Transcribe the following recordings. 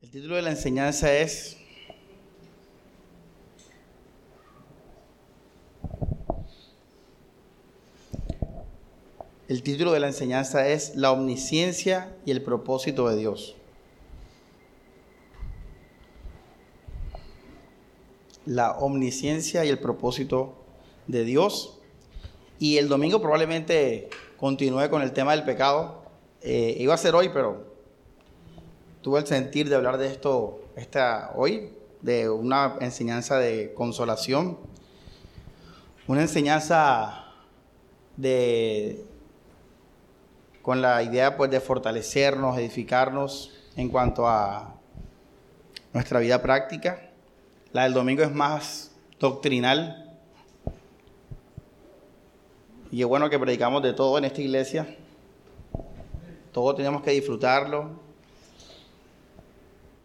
El título de la enseñanza es El título de la enseñanza es La omnisciencia y el propósito de Dios. La omnisciencia y el propósito de Dios. Y el domingo probablemente continúe con el tema del pecado. Eh, iba a ser hoy, pero tuve el sentir de hablar de esto esta, hoy, de una enseñanza de consolación, una enseñanza de, con la idea pues de fortalecernos, edificarnos en cuanto a nuestra vida práctica. La del domingo es más doctrinal. Y es bueno que predicamos de todo en esta iglesia. Todo tenemos que disfrutarlo,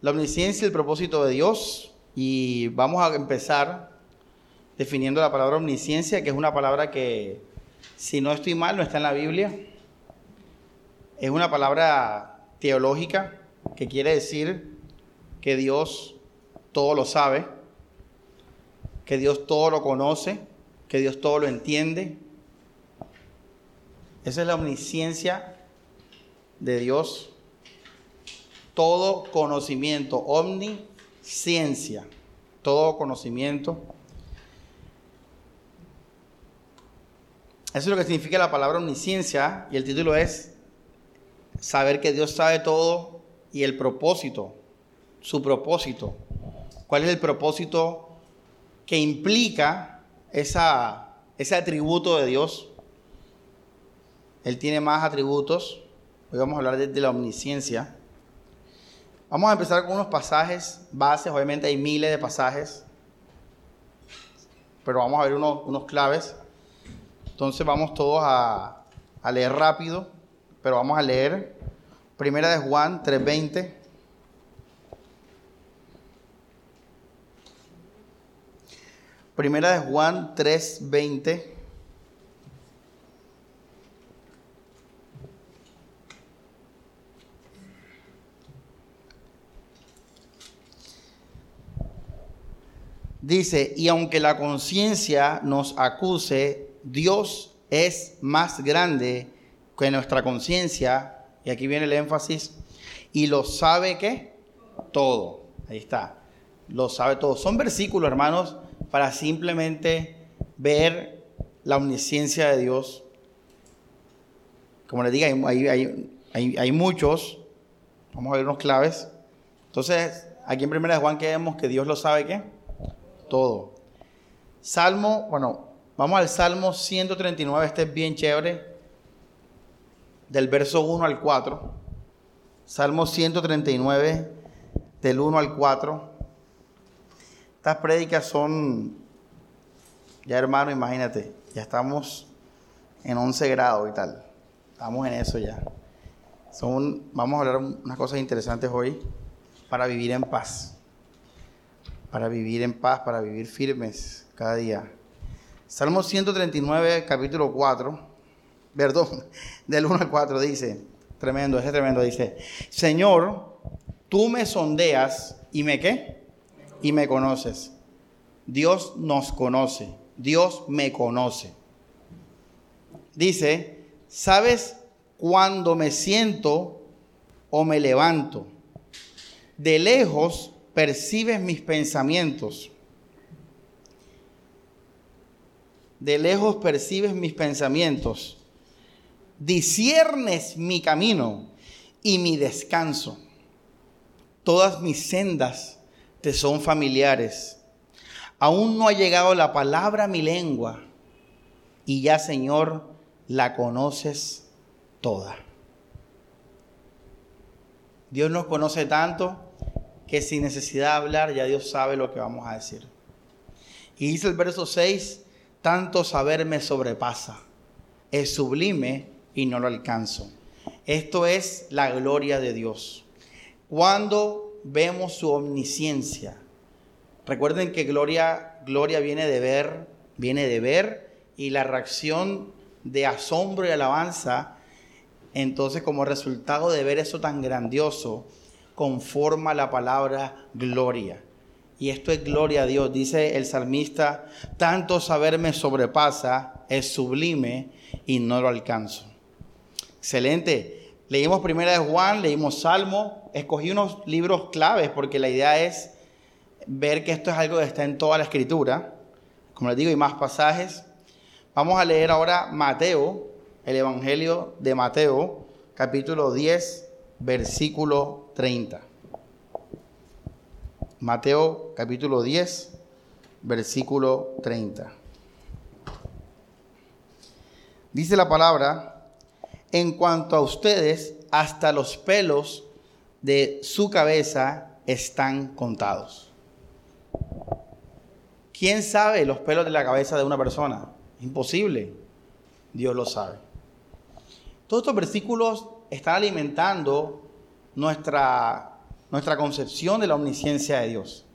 la omnisciencia y el propósito de Dios. Y vamos a empezar definiendo la palabra omnisciencia, que es una palabra que, si no estoy mal, no está en la Biblia. Es una palabra teológica que quiere decir que Dios todo lo sabe, que Dios todo lo conoce, que Dios todo lo entiende. Esa es la omnisciencia de Dios todo conocimiento, omnisciencia, todo conocimiento. Eso es lo que significa la palabra omnisciencia y el título es saber que Dios sabe todo y el propósito, su propósito. ¿Cuál es el propósito que implica ese atributo de Dios? Él tiene más atributos. Hoy vamos a hablar de la omnisciencia. Vamos a empezar con unos pasajes bases, obviamente hay miles de pasajes, pero vamos a ver unos, claves. Entonces vamos todos a, a leer rápido, pero vamos a leer Primera de Juan 3:20. Primera de Juan 3:20. Dice, y aunque la conciencia nos acuse, Dios es más grande que nuestra conciencia, y aquí viene el énfasis, y lo sabe que todo. Ahí está, lo sabe todo. Son versículos, hermanos, para simplemente ver la omnisciencia de Dios. Como les digo, hay, hay, hay, muchos. Vamos a ver unos claves. Entonces, aquí en primera de Juan que vemos que Dios lo sabe qué todo. Salmo, bueno, vamos al Salmo 139, este es bien chévere, del verso 1 al 4. Salmo 139, del 1 al 4. Estas prédicas son, ya hermano, imagínate, ya estamos en 11 grados y tal. Estamos en eso ya. Son, vamos a hablar unas cosas interesantes hoy para vivir en paz para vivir en paz, para vivir firmes cada día. Salmo 139, capítulo 4, perdón, del 1 al 4 dice, tremendo, ese tremendo, dice, Señor, tú me sondeas y me qué? Y me conoces. Dios nos conoce, Dios me conoce. Dice, ¿sabes cuando me siento o me levanto? De lejos percibes mis pensamientos. De lejos percibes mis pensamientos. Disiernes mi camino y mi descanso. Todas mis sendas te son familiares. Aún no ha llegado la palabra a mi lengua y ya, Señor, la conoces toda. Dios nos conoce tanto que sin necesidad de hablar ya Dios sabe lo que vamos a decir. Y dice el verso 6, tanto saber me sobrepasa, es sublime y no lo alcanzo. Esto es la gloria de Dios. Cuando vemos su omnisciencia, recuerden que gloria, gloria viene de ver, viene de ver y la reacción de asombro y alabanza, entonces como resultado de ver eso tan grandioso, conforma la palabra gloria. Y esto es gloria a Dios. Dice el salmista, tanto saber me sobrepasa, es sublime y no lo alcanzo. Excelente. Leímos primera de Juan, leímos Salmo, escogí unos libros claves porque la idea es ver que esto es algo que está en toda la escritura. Como les digo, hay más pasajes. Vamos a leer ahora Mateo, el Evangelio de Mateo, capítulo 10, versículo 30. Mateo capítulo 10, versículo 30. Dice la palabra, en cuanto a ustedes, hasta los pelos de su cabeza están contados. ¿Quién sabe los pelos de la cabeza de una persona? Imposible. Dios lo sabe. Todos estos versículos están alimentando nuestra, nuestra concepción de la omnisciencia de Dios.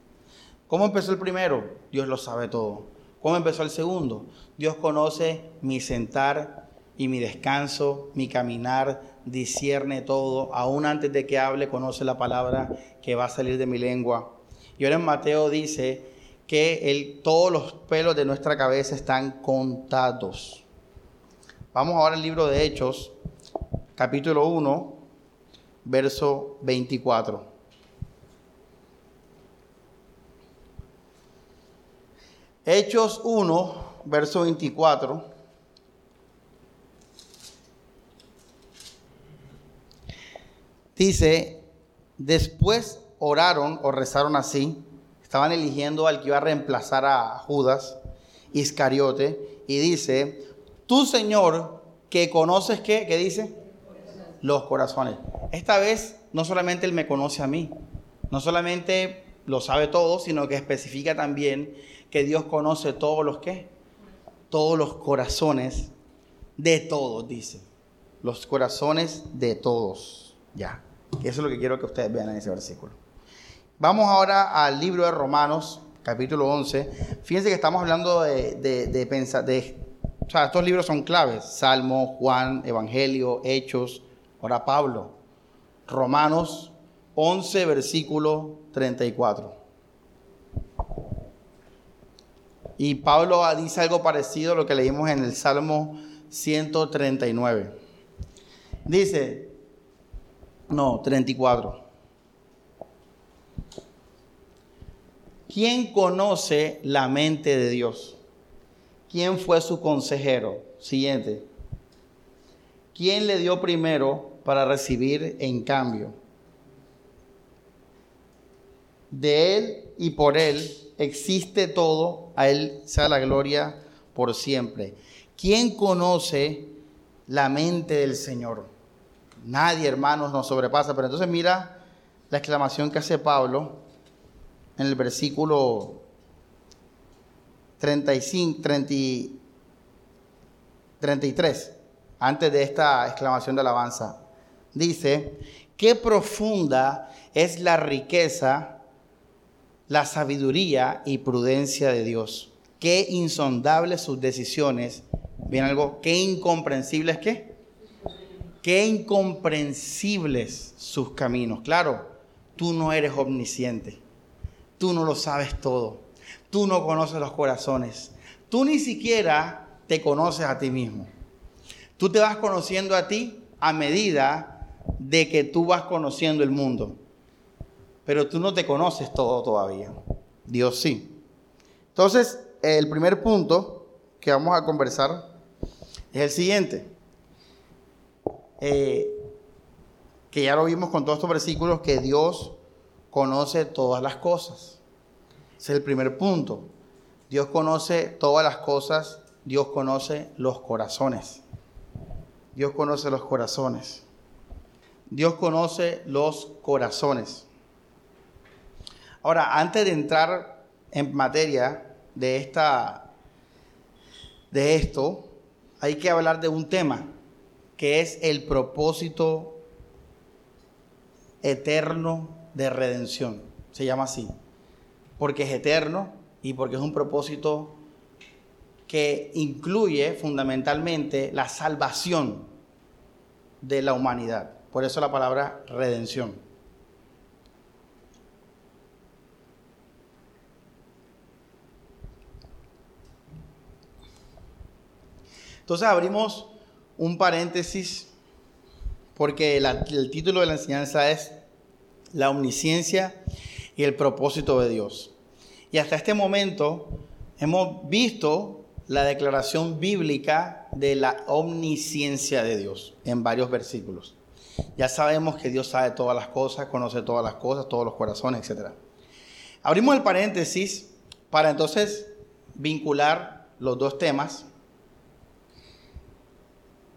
¿Cómo empezó el primero? Dios lo sabe todo. ¿Cómo empezó el segundo? Dios conoce mi sentar y mi descanso, mi caminar, discierne todo. Aún antes de que hable, conoce la palabra que va a salir de mi lengua. Y ahora en Mateo dice que todos los pelos de nuestra cabeza están contados. Vamos ahora al libro de Hechos, capítulo 1, verso 24. Hechos 1, verso 24. Dice, después oraron o rezaron así, estaban eligiendo al que iba a reemplazar a Judas, Iscariote, y dice, tú Señor, que conoces qué, ¿qué dice? Los corazones. Esta vez no solamente Él me conoce a mí, no solamente lo sabe todo, sino que especifica también que Dios conoce todos los que, todos los corazones de todos, dice. Los corazones de todos. Ya. Eso es lo que quiero que ustedes vean en ese versículo. Vamos ahora al libro de Romanos, capítulo 11. Fíjense que estamos hablando de, de, pensar, de, o sea, estos libros son claves. Salmo, Juan, Evangelio, Hechos, ahora Pablo. Romanos 11, versículo 34. Y Pablo dice algo parecido a lo que leímos en el Salmo 139. Dice, no, 34. ¿Quién conoce la mente de Dios? ¿Quién fue su consejero? Siguiente. ¿Quién le dio primero para recibir en cambio. De Él y por Él existe todo, a Él sea la gloria por siempre. ¿Quién conoce la mente del Señor? Nadie, hermanos, nos sobrepasa. Pero entonces mira la exclamación que hace Pablo en el versículo 35, 33, antes de esta exclamación de alabanza dice, qué profunda es la riqueza, la sabiduría y prudencia de Dios. Qué insondables sus decisiones. ¿Bien algo? Qué incomprensibles qué? Qué incomprensibles sus caminos. Claro, tú no eres omnisciente. Tú no lo sabes todo. Tú no conoces los corazones. Tú ni siquiera te conoces a ti mismo. Tú te vas conociendo a ti a medida de que tú vas conociendo el mundo, pero tú no te conoces todo todavía. Dios sí. Entonces, el primer punto que vamos a conversar es el siguiente. Eh, que ya lo vimos con todos estos versículos, que Dios conoce todas las cosas. Es el primer punto. Dios conoce todas las cosas, Dios conoce los corazones. Dios conoce los corazones. Dios conoce los corazones. Ahora, antes de entrar en materia de esta de esto, hay que hablar de un tema que es el propósito eterno de redención. Se llama así. Porque es eterno y porque es un propósito que incluye fundamentalmente la salvación de la humanidad. Por eso la palabra redención. Entonces abrimos un paréntesis porque el título de la enseñanza es La omnisciencia y el propósito de Dios. Y hasta este momento hemos visto la declaración bíblica de la omnisciencia de Dios en varios versículos. Ya sabemos que Dios sabe todas las cosas, conoce todas las cosas, todos los corazones, etc. Abrimos el paréntesis para entonces vincular los dos temas.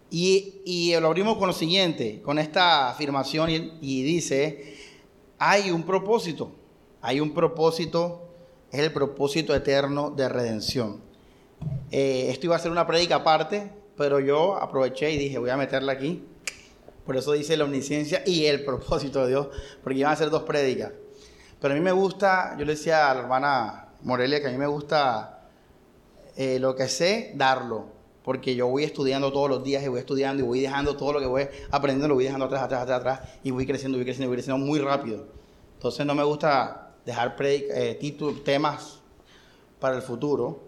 Y, lo abrimos con lo siguiente, con esta afirmación y, dice, hay un propósito, hay un propósito, es el propósito eterno de redención. Eh, esto iba a ser una prédica aparte, pero yo aproveché y dije, voy a meterla aquí. Por eso dice la omnisciencia y el propósito de Dios, porque iban a ser dos prédicas. Pero a mí me gusta, yo le decía a la hermana Morelia que a mí me gusta eh, lo que sé, darlo. Porque yo voy estudiando todos los días y voy estudiando y voy dejando todo lo que voy aprendiendo, lo voy dejando atrás, atrás, atrás, atrás y voy creciendo, voy creciendo, voy creciendo muy rápido. Entonces no me gusta dejar eh, temas para el futuro.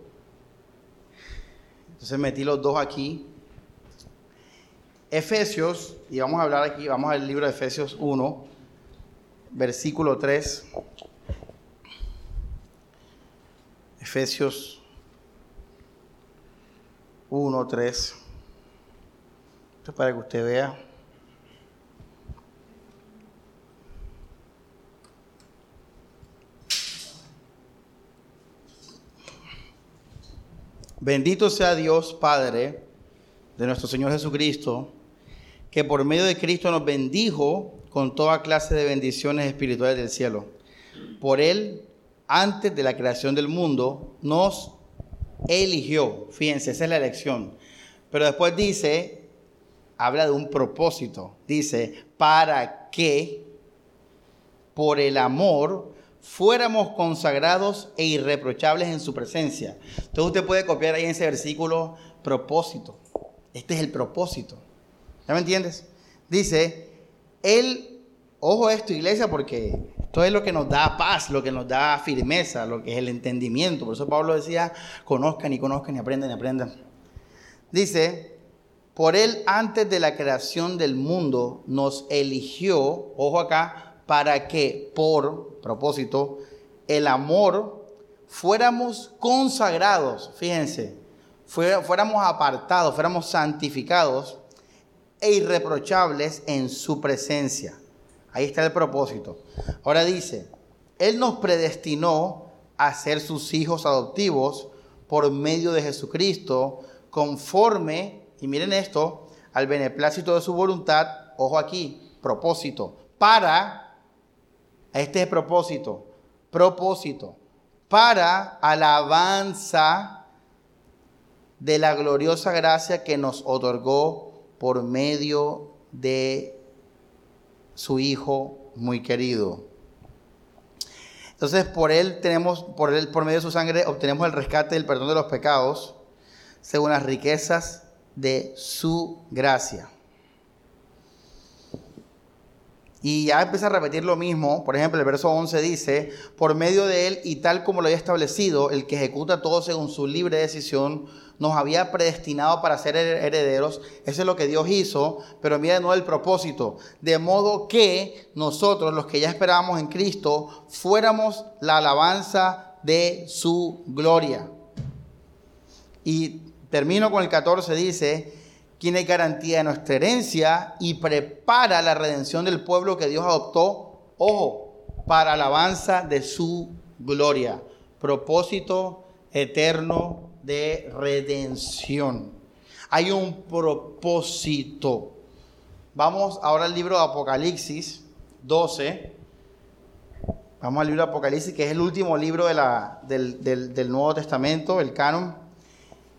Entonces metí los dos aquí. Efesios, y vamos a hablar aquí, vamos al libro de Efesios 1, versículo 3. Efesios 1, 3. Esto es para que usted vea. Bendito sea Dios Padre de nuestro Señor Jesucristo, que por medio de Cristo nos bendijo con toda clase de bendiciones espirituales del cielo. Por Él, antes de la creación del mundo, nos eligió. Fíjense, esa es la elección. Pero después dice, habla de un propósito. Dice, para que por el amor fuéramos consagrados e irreprochables en su presencia. Entonces usted puede copiar ahí en ese versículo propósito. Este es el propósito. ¿Ya me entiendes? Dice, Él, ojo esto iglesia, porque esto es lo que nos da paz, lo que nos da firmeza, lo que es el entendimiento. Por eso Pablo decía, conozcan y conozcan y aprendan y aprendan. Dice, por él antes de la creación del mundo nos eligió, ojo acá, para que por propósito el amor fuéramos consagrados, fíjense, fuéramos apartados, fuéramos santificados e irreprochables en su presencia. Ahí está el propósito. Ahora dice, Él nos predestinó a ser sus hijos adoptivos por medio de Jesucristo, conforme, y miren esto, al beneplácito de su voluntad, ojo aquí, propósito, para, este es propósito, propósito, para alabanza de la gloriosa gracia que nos otorgó por medio de su Hijo muy querido. Entonces, por él tenemos, por él, por medio de su sangre, obtenemos el rescate del perdón de los pecados, según las riquezas de su gracia. Y ya empieza a repetir lo mismo. Por ejemplo, el verso 11 dice, por medio de él y tal como lo había establecido, el que ejecuta todo según su libre decisión, nos había predestinado para ser herederos. Eso es lo que Dios hizo, pero mira no el propósito. De modo que nosotros, los que ya esperábamos en Cristo, fuéramos la alabanza de su gloria. Y termino con el 14, dice, quien garantía de nuestra herencia y prepara la redención del pueblo que Dios adoptó, ojo, para alabanza de su gloria. Propósito eterno de redención. Hay un propósito. Vamos ahora al libro de Apocalipsis 12. Vamos al libro de Apocalipsis, que es el último libro de la, del, del, Nuevo Testamento, el canon.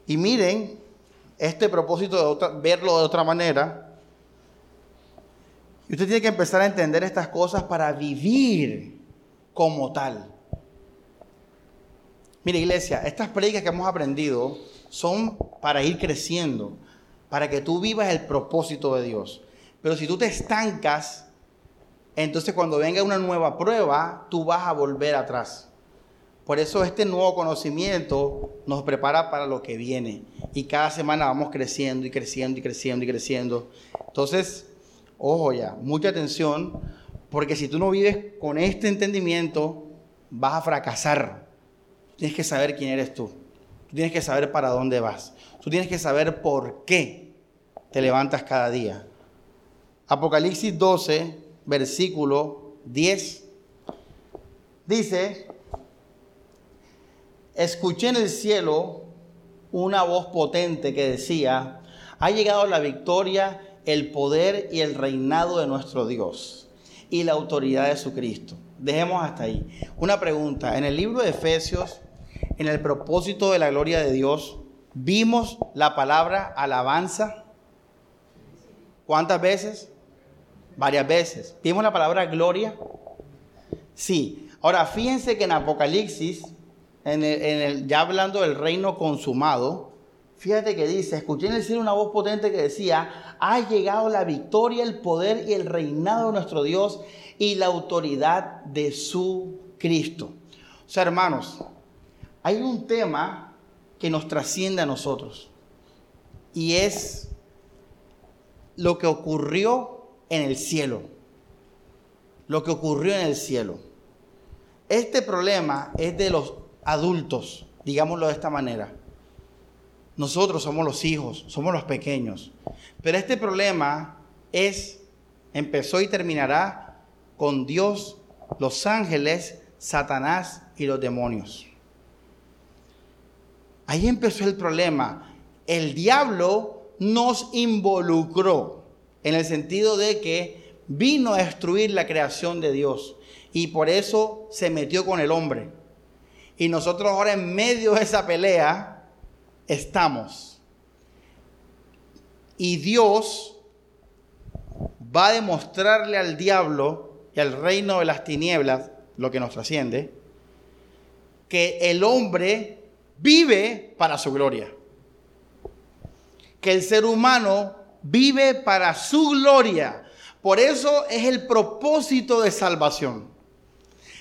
Y miren este propósito de verlo de otra manera. Y usted tiene que empezar a entender estas cosas para vivir como tal. Mire, iglesia, estas predicas que hemos aprendido son para ir creciendo, para que tú vivas el propósito de Dios. Pero si tú te estancas, entonces cuando venga una nueva prueba, tú vas a volver atrás. Por eso este nuevo conocimiento nos prepara para lo que viene. Y cada semana vamos creciendo y creciendo y creciendo y creciendo. Entonces, ojo ya, mucha atención, porque si tú no vives con este entendimiento, vas a fracasar. Tienes que saber quién eres tú. Tú tienes que saber para dónde vas. Tú tienes que saber por qué te levantas cada día. Apocalipsis 12, versículo 10. Dice, escuché en el cielo una voz potente que decía, ha llegado la victoria, el poder y el reinado de nuestro Dios y la autoridad de su Cristo. Dejemos hasta ahí. Una pregunta, en el libro de Efesios, en el propósito de la gloria de Dios, vimos la palabra alabanza. ¿Cuántas veces? Varias veces. ¿Vimos la palabra gloria? Sí. Ahora, fíjense que en Apocalipsis en el, ya hablando del reino consumado, fíjate que dice, escuché en el cielo una voz potente que decía, ha llegado la victoria, el poder y el reinado de nuestro Dios y la autoridad de su Cristo. O sea, hermanos, hay un tema que nos trasciende a nosotros y es lo que ocurrió en el cielo. Lo que ocurrió en el cielo. Este problema es de los adultos, digámoslo de esta manera. Nosotros somos los hijos, somos los pequeños. Pero este problema es, empezó y terminará con Dios, los ángeles, Satanás y los demonios. Ahí empezó el problema. El diablo nos involucró en el sentido de que vino a destruir la creación de Dios y por eso se metió con el hombre. Y nosotros ahora en medio de esa pelea estamos. Y Dios va a demostrarle al diablo y al reino de las tinieblas, lo que nos trasciende, que el hombre vive para su gloria. Que el ser humano vive para su gloria. Por eso es el propósito de salvación.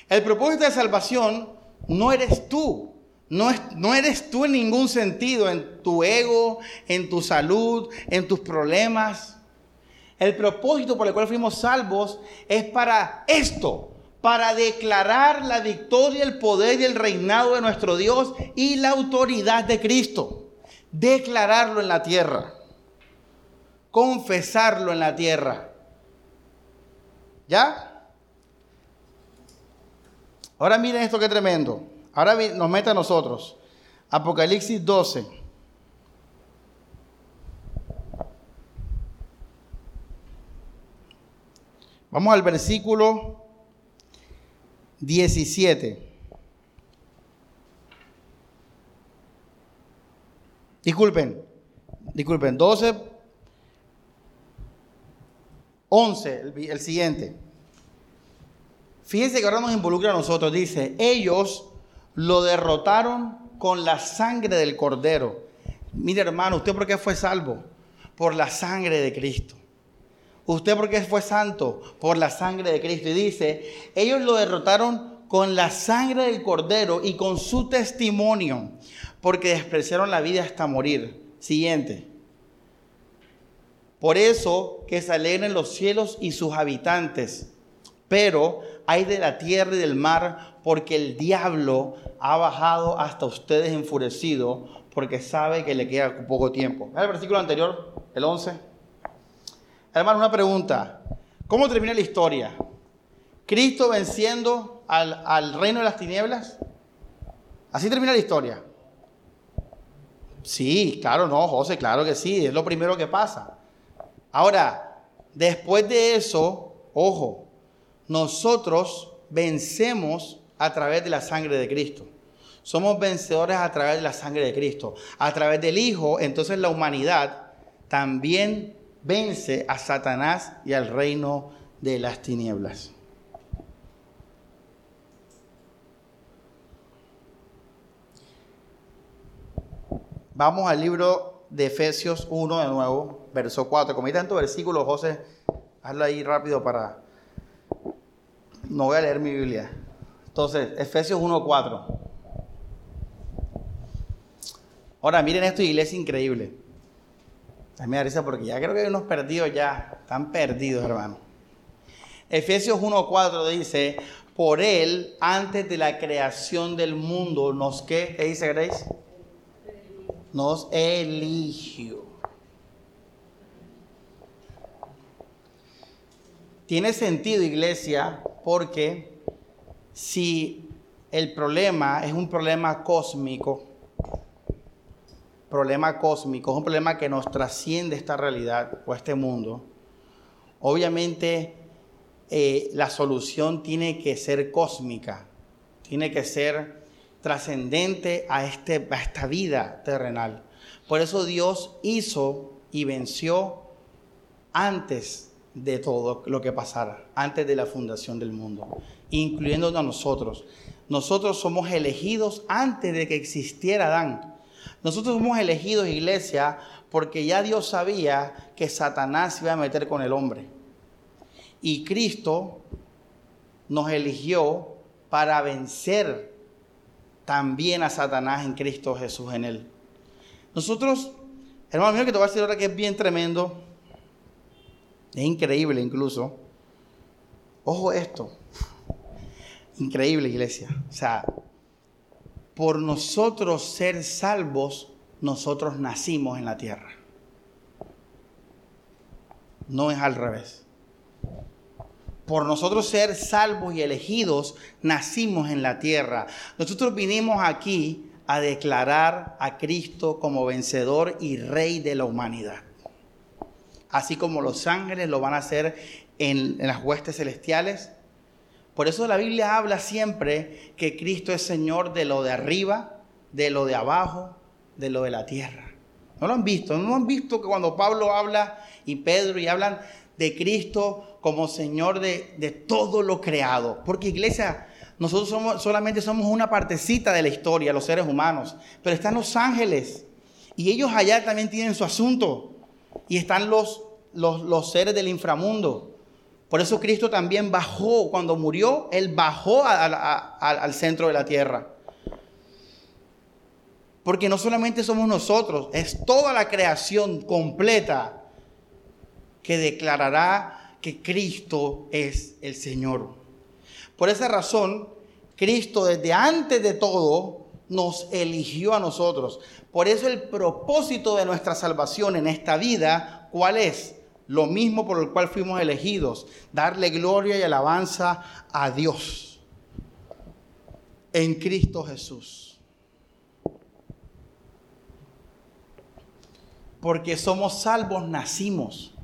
El propósito de salvación no eres tú. No, es, no, eres tú en ningún sentido, en tu ego, en tu salud, en tus problemas. El propósito por el cual fuimos salvos es para esto, para declarar la victoria, el poder y el reinado de nuestro Dios y la autoridad de Cristo. Declararlo en la tierra, confesarlo en la tierra. ¿Ya? Ahora miren esto que tremendo. Ahora nos mete a nosotros. Apocalipsis 12. Vamos al versículo 17. Disculpen, disculpen, 12, 11, el, el siguiente. Fíjense que ahora nos involucra a nosotros. Dice, ellos lo derrotaron con la sangre del cordero. Mire hermano, ¿usted por qué fue salvo? Por la sangre de Cristo. ¿Usted por qué fue santo? Por la sangre de Cristo. Y dice, ellos lo derrotaron con la sangre del cordero y con su testimonio, porque despreciaron la vida hasta morir. Siguiente. Por eso que se alegren los cielos y sus habitantes, pero hay de la tierra y del mar, porque el diablo ha bajado hasta ustedes enfurecido, porque sabe que le queda poco tiempo. el versículo anterior, el 11. Hermano, una pregunta. ¿Cómo termina la historia? ¿Cristo venciendo al, al reino de las tinieblas? Así termina la historia. Sí, claro, no, José, claro que sí, es lo primero que pasa. Ahora, después de eso, ojo, nosotros vencemos a través de la sangre de Cristo. Somos vencedores a través de la sangre de Cristo. A través del Hijo, entonces la humanidad también vence a Satanás y al reino de las tinieblas. Vamos al libro de Efesios 1 de nuevo, verso 4. Como hay tantos versículos, José, hazlo ahí rápido para no voy a leer mi Biblia. Entonces, Efesios 1.4. Ahora, miren esto, iglesia increíble. A mí me risa porque ya creo que hay unos perdidos ya. Están perdidos, hermano. Efesios 1.4 dice, por él, antes de la creación del mundo, nos, ¿qué? ¿Qué dice Grace? Nos eligió. Tiene sentido, iglesia, porque si el problema es un problema cósmico, problema cósmico, es un problema que nos trasciende esta realidad o este mundo, obviamente eh, la solución tiene que ser cósmica, tiene que ser trascendente a, este, a esta vida terrenal. Por eso Dios hizo y venció antes de todo lo que pasara, antes de la fundación del mundo, incluyendo a nosotros. Nosotros somos elegidos antes de que existiera Adán. Nosotros somos elegidos, iglesia, porque ya Dios sabía que Satanás iba a meter con el hombre. Y Cristo nos eligió para vencer también a Satanás en Cristo Jesús en él. Nosotros, hermano mío, que te voy a decir ahora que es bien tremendo, es increíble incluso. Ojo esto, increíble iglesia. O sea, por nosotros ser salvos, nosotros nacimos en la tierra. No es al revés por nosotros ser salvos y elegidos, nacimos en la tierra. Nosotros vinimos aquí a declarar a Cristo como vencedor y rey de la humanidad. Así como los ángeles lo van a hacer en, las huestes celestiales. Por eso la Biblia habla siempre que Cristo es Señor de lo de arriba, de lo de abajo, de lo de la tierra. ¿No lo han visto? ¿No han visto que cuando Pablo habla y Pedro y hablan de Cristo como Señor de, todo lo creado. Porque iglesia, nosotros solamente somos una partecita de la historia, los seres humanos. Pero están los ángeles. Y ellos allá también tienen su asunto. Y están los, los, seres del inframundo. Por eso Cristo también bajó, cuando murió, Él bajó al centro de la tierra. Porque no solamente somos nosotros, es toda la creación completa que declarará que Cristo es el Señor. Por esa razón, Cristo desde antes de todo nos eligió a nosotros. Por eso el propósito de nuestra salvación en esta vida, ¿cuál es? Lo mismo por el cual fuimos elegidos, darle gloria y alabanza a Dios en Cristo Jesús. Porque somos salvos, nacimos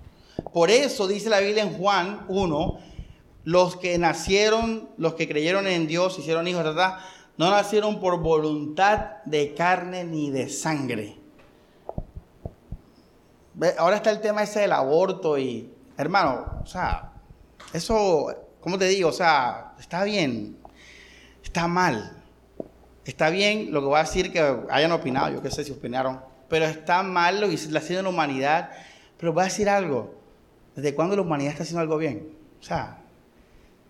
por eso dice la Biblia en Juan 1, los que nacieron, los que creyeron en Dios, hicieron hijos, ¿verdad? No nacieron por voluntad de carne ni de sangre. Ahora está el tema ese del aborto y, hermano, o sea, eso, ¿cómo te digo? O sea, está bien, está mal. Está bien lo que voy a decir que hayan opinado, yo qué sé si opinaron, pero está mal lo que está haciendo la humanidad. Pero voy a decir algo, ¿Desde cuándo la humanidad está haciendo algo bien? O sea,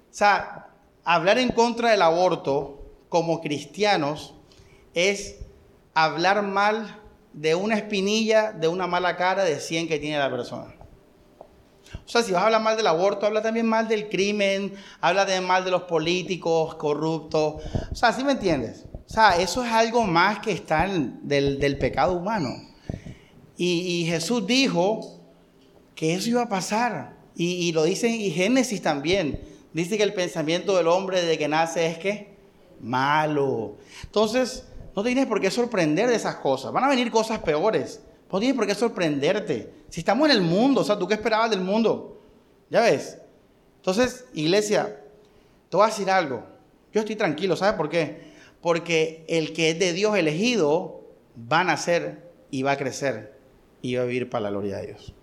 o sea, hablar en contra del aborto como cristianos es hablar mal de una espinilla, de una mala cara de 100 que tiene la persona. O sea, si vas a hablar mal del aborto, habla también mal del crimen, habla también mal de los políticos corruptos. O sea, ¿sí me entiendes? O sea, eso es algo más que está del, del pecado humano. Y, y Jesús dijo que eso iba a pasar. Y, lo dice en Génesis también. Dice que el pensamiento del hombre desde que nace es que malo. Entonces, no tienes por qué sorprender de esas cosas. Van a venir cosas peores. No tienes por qué sorprenderte. Si estamos en el mundo, o sea, ¿tú qué esperabas del mundo? ¿Ya ves? Entonces, iglesia, te voy a decir algo. Yo estoy tranquilo, ¿sabes por qué? Porque el que es de Dios elegido va a nacer y va a crecer y va a vivir para la gloria de Dios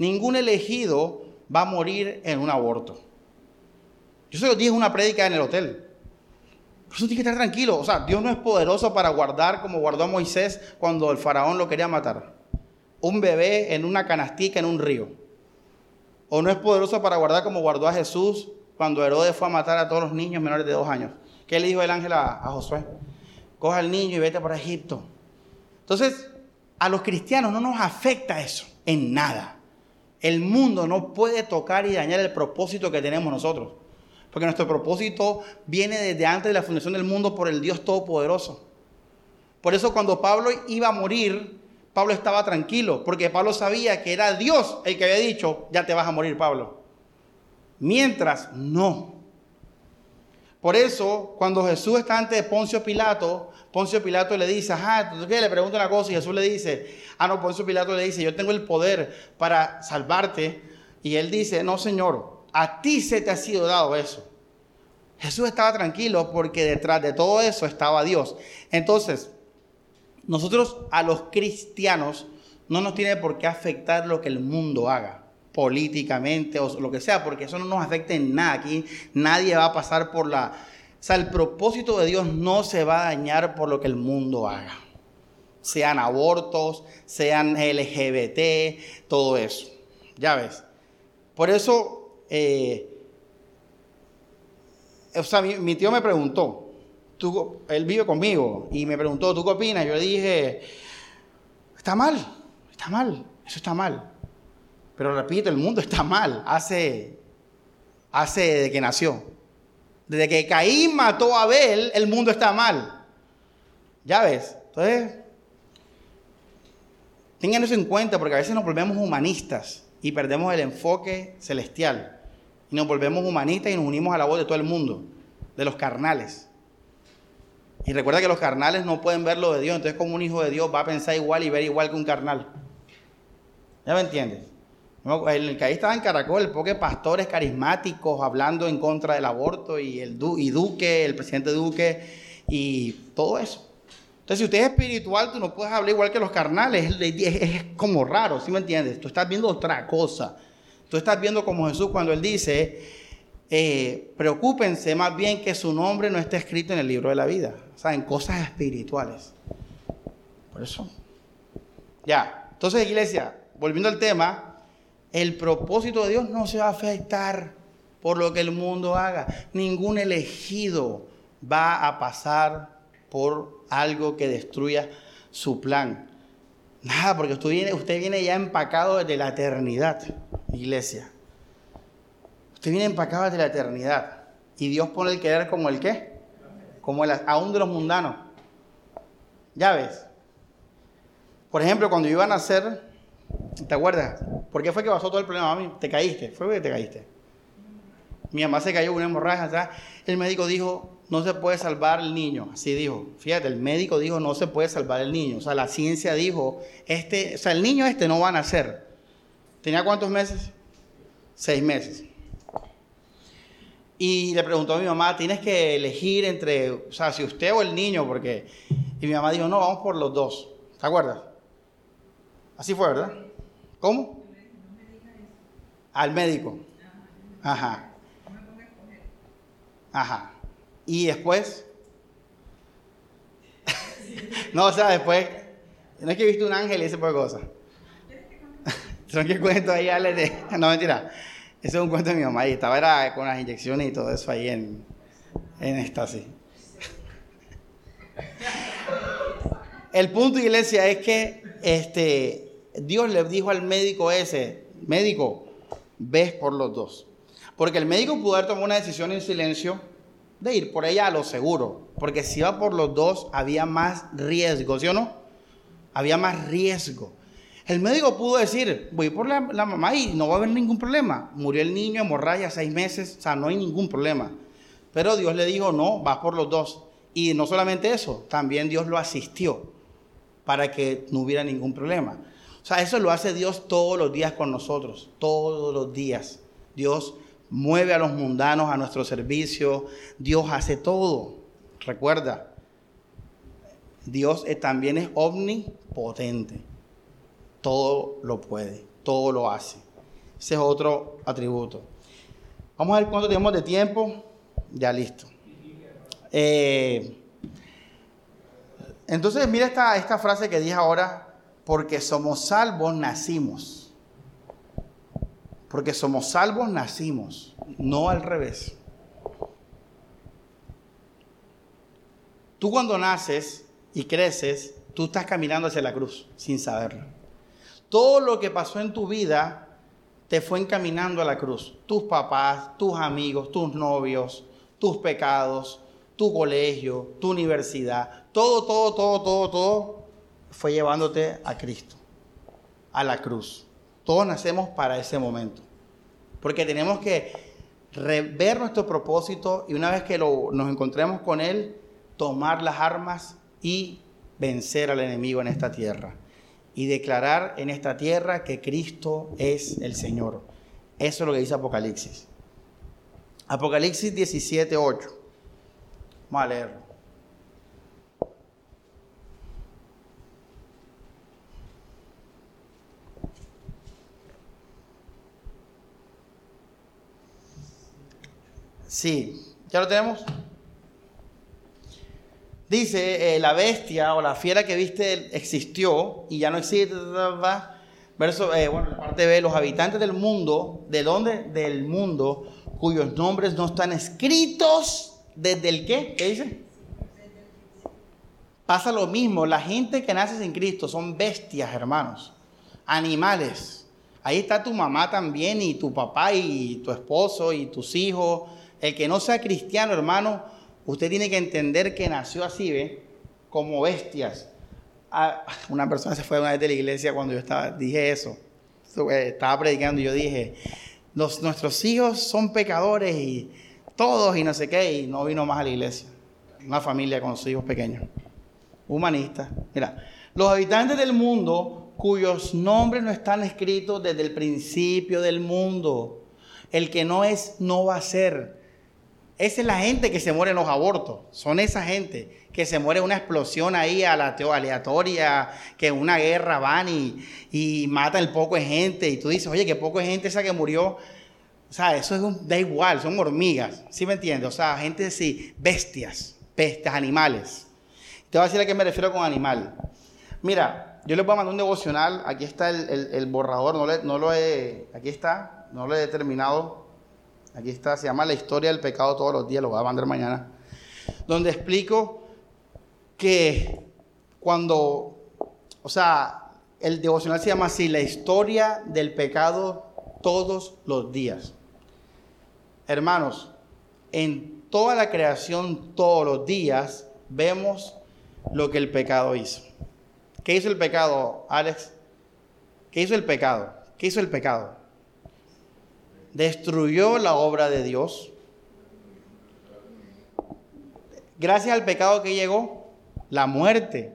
ningún elegido va a morir en un aborto. Yo se lo dije en una prédica en el hotel. Por eso tiene que estar tranquilo. O sea, Dios no es poderoso para guardar como guardó a Moisés cuando el faraón lo quería matar. Un bebé en una canastica en un río. O no es poderoso para guardar como guardó a Jesús cuando Herodes fue a matar a todos los niños menores de dos años. ¿Qué le dijo el ángel a, a Josué? Coja al niño y vete para Egipto. Entonces, a los cristianos no nos afecta eso en nada. El mundo no puede tocar y dañar el propósito que tenemos nosotros. Porque nuestro propósito viene desde antes de la fundación del mundo por el Dios Todopoderoso. Por eso cuando Pablo iba a morir, Pablo estaba tranquilo, porque Pablo sabía que era Dios el que había dicho, ya te vas a morir, Pablo. Mientras, no. Por eso, cuando Jesús está ante Poncio Pilato, Poncio Pilato le dice, ajá, ¿tú qué? Le pregunta una cosa y Jesús le dice, ah, no, Poncio Pilato le dice, yo tengo el poder para salvarte. Y él dice, no, Señor, a ti se te ha sido dado eso. Jesús estaba tranquilo porque detrás de todo eso estaba Dios. Entonces, nosotros a los cristianos no nos tiene por qué afectar lo que el mundo haga políticamente o lo que sea, porque eso no nos afecta en nada. Aquí nadie va a pasar por la... O sea, el propósito de Dios no se va a dañar por lo que el mundo haga. Sean abortos, sean LGBT, todo eso. Ya ves. Por eso, eh, o sea, mi, tío me preguntó, él vive conmigo, y me preguntó, ¿tú qué opinas? Yo le dije, está mal, está mal, eso está mal. Pero repito, el mundo está mal hace, hace de que nació. Desde que Caín mató a Abel, el mundo está mal. Ya ves. Entonces, tengan eso en cuenta porque a veces nos volvemos humanistas y perdemos el enfoque celestial. Y nos volvemos humanistas y nos unimos a la voz de todo el mundo, de los carnales. Y recuerda que los carnales no pueden ver lo de Dios, entonces como un hijo de Dios va a pensar igual y ver igual que un carnal. ¿Ya me entiendes? El que ahí estaba en Caracol, el pastores carismáticos hablando en contra del aborto y el Duque, el presidente Duque y todo eso. Entonces, si usted es espiritual, tú no puedes hablar igual que los carnales. Es, como raro, ¿sí me entiendes? Tú estás viendo otra cosa. Tú estás viendo como Jesús cuando él dice, eh, preocúpense más bien que su nombre no esté escrito en el libro de la vida. O sea, en cosas espirituales. Por eso. Ya. Entonces, iglesia, volviendo al tema, el propósito de Dios no se va a afectar por lo que el mundo haga. Ningún elegido va a pasar por algo que destruya su plan. Nada, porque usted viene, usted viene ya empacado desde la eternidad, iglesia. Usted viene empacado desde la eternidad. Y Dios pone el querer como el qué? Como el aún de los mundanos. Ya ves. Por ejemplo, cuando iban a nacer, ¿te acuerdas? ¿Por qué fue que pasó todo el problema, mami? Te caíste, fue porque te caíste. Mi mamá se cayó con una hemorragia atrás. El médico dijo, no se puede salvar el niño. Así dijo. Fíjate, el médico dijo, no se puede salvar el niño. O sea, la ciencia dijo, este, o sea, el niño este no va a nacer. ¿Tenía cuántos meses? Seis meses. Y le preguntó a mi mamá, tienes que elegir entre, o sea, si usted o el niño, porque... Y mi mamá dijo, no, vamos por los dos. ¿Te acuerdas? Así fue, ¿verdad? ¿Cómo? Al médico. Ajá. Ajá. Y después. no, o sea, después. No es que he visto un ángel y ese tipo de cosas. Son que cuento ahí, Ale, de. No, mentira. Ese es un cuento de mi mamá. Y estaba era con las inyecciones y todo eso ahí en, en éxtasis. El punto, iglesia, es que este, Dios le dijo al médico ese: Médico, ves por los dos. Porque el médico pudo haber tomado una decisión en silencio de ir por ella a lo seguro. Porque si iba por los dos, había más riesgo, ¿sí o no? Había más riesgo. El médico pudo decir, voy por la, mamá y no va a haber ningún problema. Murió el niño, hemorragia, seis meses, o sea, no hay ningún problema. Pero Dios le dijo, no, vas por los dos. Y no solamente eso, también Dios lo asistió para que no hubiera ningún problema. O sea, eso lo hace Dios todos los días con nosotros, todos los días. Dios mueve a los mundanos a nuestro servicio, Dios hace todo. Recuerda, Dios también es omnipotente. Todo lo puede, todo lo hace. Ese es otro atributo. Vamos a ver cuánto tenemos de tiempo. Ya listo. Eh, entonces, mira esta, esta frase que dije ahora porque somos salvos, nacimos. Porque somos salvos, nacimos, no al revés. Tú cuando naces y creces, tú estás caminando hacia la cruz sin saberlo. Todo lo que pasó en tu vida te fue encaminando a la cruz. Tus papás, tus amigos, tus novios, tus pecados, tu colegio, tu universidad, todo, todo, todo, todo, todo fue llevándote a Cristo, a la cruz. Todos nacemos para ese momento. Porque tenemos que ver nuestro propósito y una vez que nos encontremos con Él, tomar las armas y vencer al enemigo en esta tierra y declarar en esta tierra que Cristo es el Señor. Eso es lo que dice Apocalipsis. Apocalipsis 17, 8. Vamos a leerlo. Sí, ¿ya lo tenemos? Dice, eh, la bestia o la fiera que viste existió y ya no existe. Verso, eh, bueno, la parte B, los habitantes del mundo, ¿de dónde? Del mundo, cuyos nombres no están escritos desde el qué, ¿qué dice? Pasa lo mismo, la gente que nace sin Cristo son bestias, hermanos, animales. Ahí está tu mamá también y tu papá y tu esposo y tus hijos. El que no sea cristiano, hermano, Usted tiene que entender que nació así, ¿ve? Como bestias. Ah, una persona se fue una vez de la iglesia cuando yo estaba, dije eso. Eh, estaba predicando y yo dije, nuestros hijos son pecadores y todos y no sé qué, y no vino más a la iglesia. Una familia con sus hijos pequeños. Humanista. Mira, los habitantes del mundo cuyos nombres no están escritos desde el principio del mundo. El que no es, no va a ser. Esa es la gente que se muere en los abortos. Son esa gente que se muere una explosión ahí aleatoria, que una guerra van y, y matan el poco de gente. Y tú dices, oye, qué poco de gente esa que murió. O sea, eso es da igual, son hormigas. ¿Sí me entiendes? O sea, gente así, bestias, bestias, animales. Te voy a decir a qué me refiero con animal. Mira, yo les voy a mandar un devocional. Aquí está el, borrador, no, no lo he. Aquí está, no lo he terminado Aquí está, se llama La historia del pecado todos los días, lo voy a mandar mañana. Donde explico que cuando, o sea, el devocional se llama así, la historia del pecado todos los días. Hermanos, en toda la creación todos los días vemos lo que el pecado hizo. ¿Qué hizo el pecado, Alex? ¿Qué hizo el pecado? ¿Qué hizo el pecado? Destruyó la obra de Dios. Gracias al pecado que llegó, la muerte,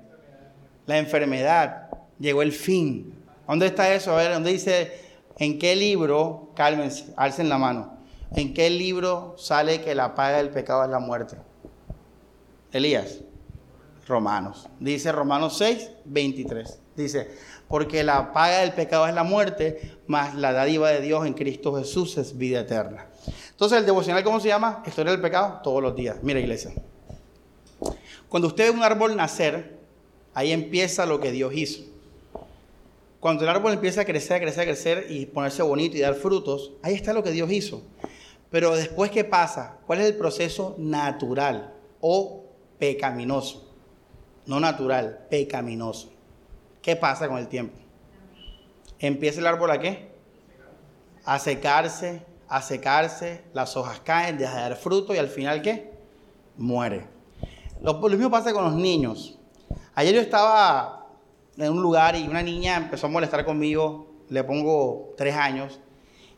la enfermedad, llegó el fin. ¿Dónde está eso? A ver, ¿dónde dice, en qué libro, cálmense, alcen la mano, en qué libro sale que la paga del pecado es la muerte? Elías, Romanos. Dice Romanos 6, 23. Dice, porque la paga del pecado es la muerte, más la dádiva de Dios en Cristo Jesús es vida eterna. Entonces, el devocional, ¿cómo se llama? Historia del pecado, todos los días. Mira, iglesia. Cuando usted ve un árbol nacer, ahí empieza lo que Dios hizo. Cuando el árbol empieza a crecer, a crecer, a crecer y ponerse bonito y dar frutos, ahí está lo que Dios hizo. Pero después, ¿qué pasa? ¿Cuál es el proceso natural o pecaminoso? No natural, pecaminoso. ¿Qué pasa con el tiempo? Empieza el árbol a qué? A secarse, a secarse, las hojas caen, deja de dar fruto y al final ¿qué? Muere. Lo, mismo pasa con los niños. Ayer yo estaba en un lugar y una niña empezó a molestar conmigo, le pongo tres años,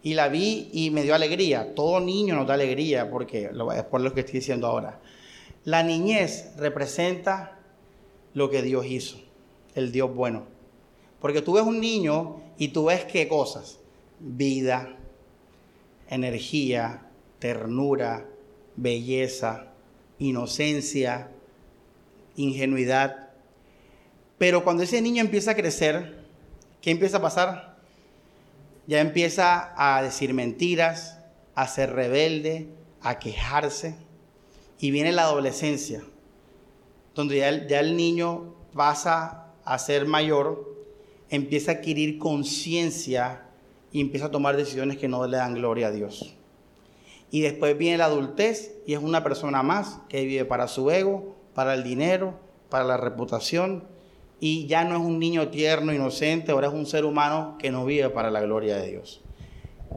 y la vi y me dio alegría. Todo niño nos da alegría, porque es por lo que estoy diciendo ahora. La niñez representa lo que Dios hizo el Dios bueno. Porque tú ves un niño y tú ves qué cosas? Vida, energía, ternura, belleza, inocencia, ingenuidad. Pero cuando ese niño empieza a crecer, ¿qué empieza a pasar? Ya empieza a decir mentiras, a ser rebelde, a quejarse. Y viene la adolescencia, donde ya el niño pasa a ser mayor, empieza a adquirir conciencia y empieza a tomar decisiones que no le dan gloria a Dios. Y después viene la adultez y es una persona más que vive para su ego, para el dinero, para la reputación y ya no es un niño tierno, inocente, ahora es un ser humano que no vive para la gloria de Dios.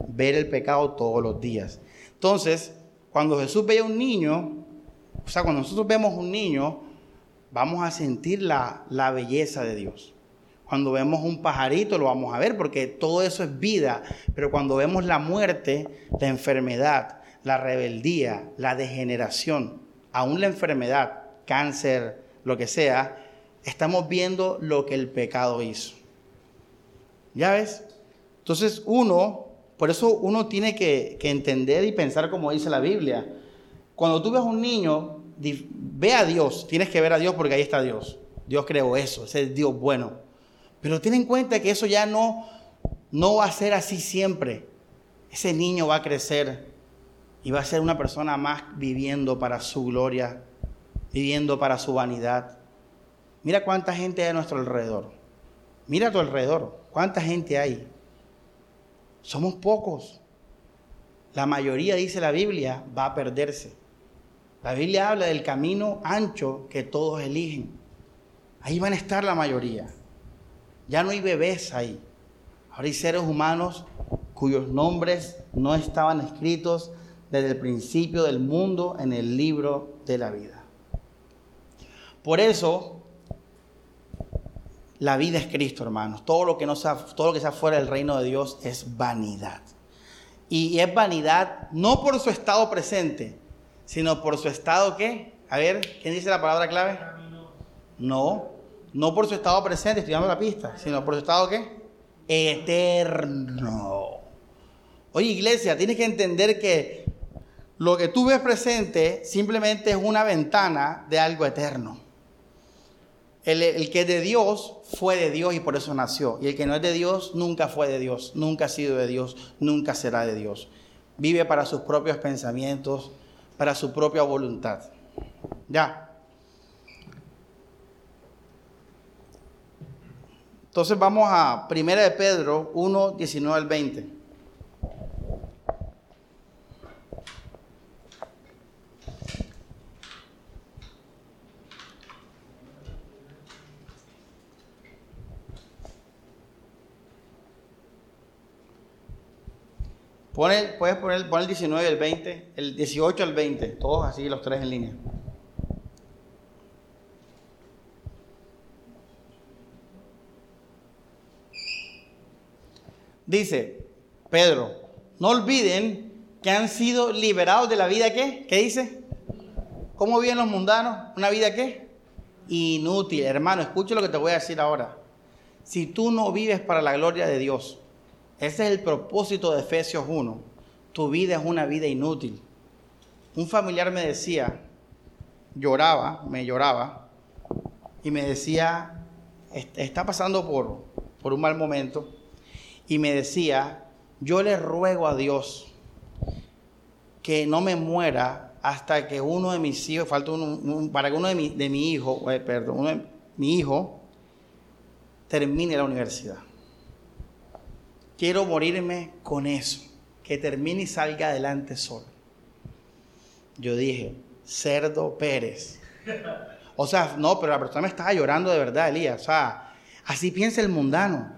Ver el pecado todos los días. Entonces, cuando Jesús veía un niño, o sea, cuando nosotros vemos un niño, vamos a sentir la, la belleza de Dios. Cuando vemos un pajarito lo vamos a ver porque todo eso es vida, pero cuando vemos la muerte, la enfermedad, la rebeldía, la degeneración, aún la enfermedad, cáncer, lo que sea, estamos viendo lo que el pecado hizo. ¿Ya ves? Entonces uno, por eso uno tiene que, entender y pensar como dice la Biblia. Cuando tú ves a un niño, ve a Dios, tienes que ver a Dios porque ahí está Dios. Dios creó eso, ese es Dios bueno. Pero ten en cuenta que eso ya no, no va a ser así siempre. Ese niño va a crecer y va a ser una persona más viviendo para su gloria, viviendo para su vanidad. Mira cuánta gente hay a nuestro alrededor. Mira a tu alrededor, cuánta gente hay. Somos pocos. La mayoría, dice la Biblia, va a perderse. La Biblia habla del camino ancho que todos eligen. Ahí van a estar la mayoría. Ya no hay bebés ahí. Ahora hay seres humanos cuyos nombres no estaban escritos desde el principio del mundo en el libro de la vida. Por eso, la vida es Cristo, hermanos. Todo lo que, no sea, todo lo que sea fuera del reino de Dios es vanidad. Y es vanidad no por su estado presente, sino por su estado ¿qué? A ver, ¿quién dice la palabra clave? No, no por su estado presente, estoy dando la pista, sino por su estado ¿qué? Eterno. Oye, iglesia, tienes que entender que lo que tú ves presente simplemente es una ventana de algo eterno. El, que es de Dios fue de Dios y por eso nació. Y el que no es de Dios nunca fue de Dios, nunca ha sido de Dios, nunca será de Dios. Vive para sus propios pensamientos, para su propia voluntad. Ya. Entonces vamos a 1 de Pedro 1, 19 al 20. Puedes poner, el 19 y el 20, el 18 al 20, todos así, los tres en línea. Dice Pedro, no olviden que han sido liberados de la vida ¿qué? ¿Qué dice? ¿Cómo viven los mundanos? ¿Una vida qué? Inútil. Hermano, escucha lo que te voy a decir ahora. Si tú no vives para la gloria de Dios, ese es el propósito de Efesios 1. Tu vida es una vida inútil. Un familiar me decía, lloraba, me lloraba, y me decía, está pasando por, por un mal momento, y me decía, yo le ruego a Dios que no me muera hasta que uno de mis hijos, falta para que uno de mi, de mi hijo, eh, perdón, uno de, mi hijo termine la universidad. Quiero morirme con eso, que termine y salga adelante solo. Yo dije, cerdo Pérez. O sea, no, pero la persona me estaba llorando de verdad, Elías. O sea, así piensa el mundano.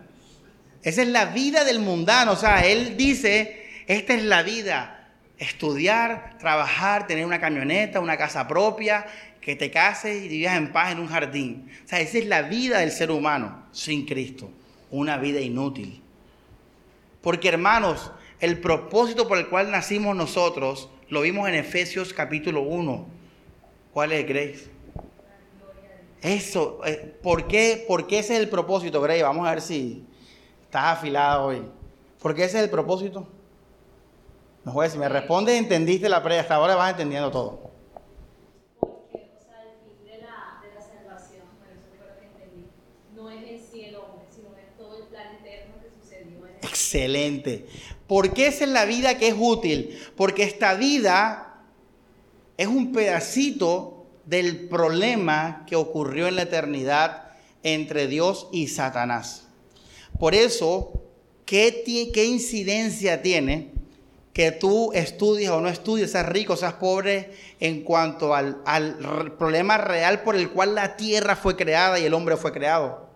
Esa es la vida del mundano. O sea, él dice, esta es la vida. Estudiar, trabajar, tener una camioneta, una casa propia, que te cases y vivas en paz en un jardín. O sea, esa es la vida del ser humano sin Cristo. Una vida inútil. Porque hermanos, el propósito por el cual nacimos nosotros lo vimos en Efesios capítulo 1. ¿Cuál es, Grace? Eso, eh, ¿por qué, ¿por qué ese es el propósito, Grace? Vamos a ver si estás afilado hoy. ¿Por qué ese es el propósito? No si me respondes, entendiste la pre, hasta ahora vas entendiendo todo. Excelente. ¿Por qué es en la vida que es útil? Porque esta vida es un pedacito del problema que ocurrió en la eternidad entre Dios y Satanás. Por eso, ¿qué, incidencia tiene que tú estudies o no estudies, seas rico, seas pobre, en cuanto al problema real por el cual la tierra fue creada y el hombre fue creado.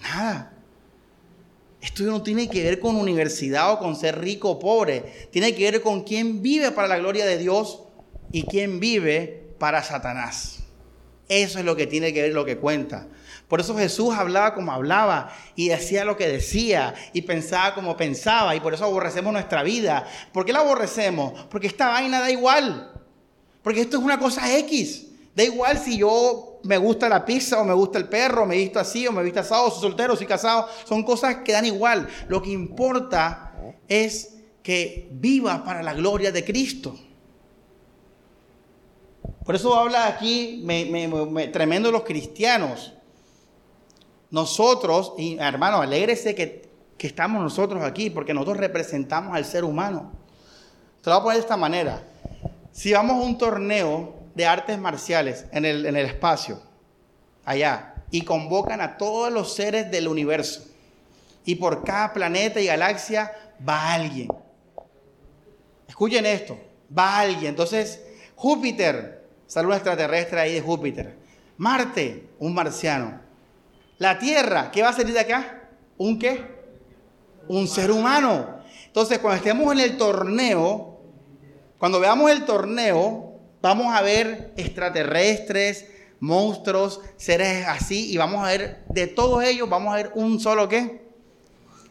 Nada. Esto no tiene que ver con universidad o con ser rico o pobre. Tiene que ver con quién vive para la gloria de Dios y quién vive para Satanás. Eso es lo que tiene que ver, lo que cuenta. Por eso Jesús hablaba como hablaba y decía lo que decía y pensaba como pensaba y por eso aborrecemos nuestra vida. ¿Por qué la aborrecemos? Porque esta vaina da igual. Porque esto es una cosa X. Da igual si yo me gusta la pizza o me gusta el perro, me visto así o me visto asado, soy soltero, soy casado. Son cosas que dan igual. Lo que importa es que viva para la gloria de Cristo. Por eso habla aquí tremendo los cristianos. Nosotros, y hermano, alégrese que, que, estamos nosotros aquí, porque nosotros representamos al ser humano. Te lo voy a poner de esta manera. Si vamos a un torneo de artes marciales en el, en el espacio, allá, y convocan a todos los seres del universo, y por cada planeta y galaxia va alguien. Escuchen esto, va alguien. Entonces, Júpiter Sale extraterrestre ahí de Júpiter. Marte, un marciano. La Tierra, ¿qué va a salir de acá? ¿Un qué? Un ser humano. Entonces, cuando estemos en el torneo, cuando veamos el torneo, vamos a ver extraterrestres, monstruos, seres así, y vamos a ver, de todos ellos, vamos a ver un solo qué?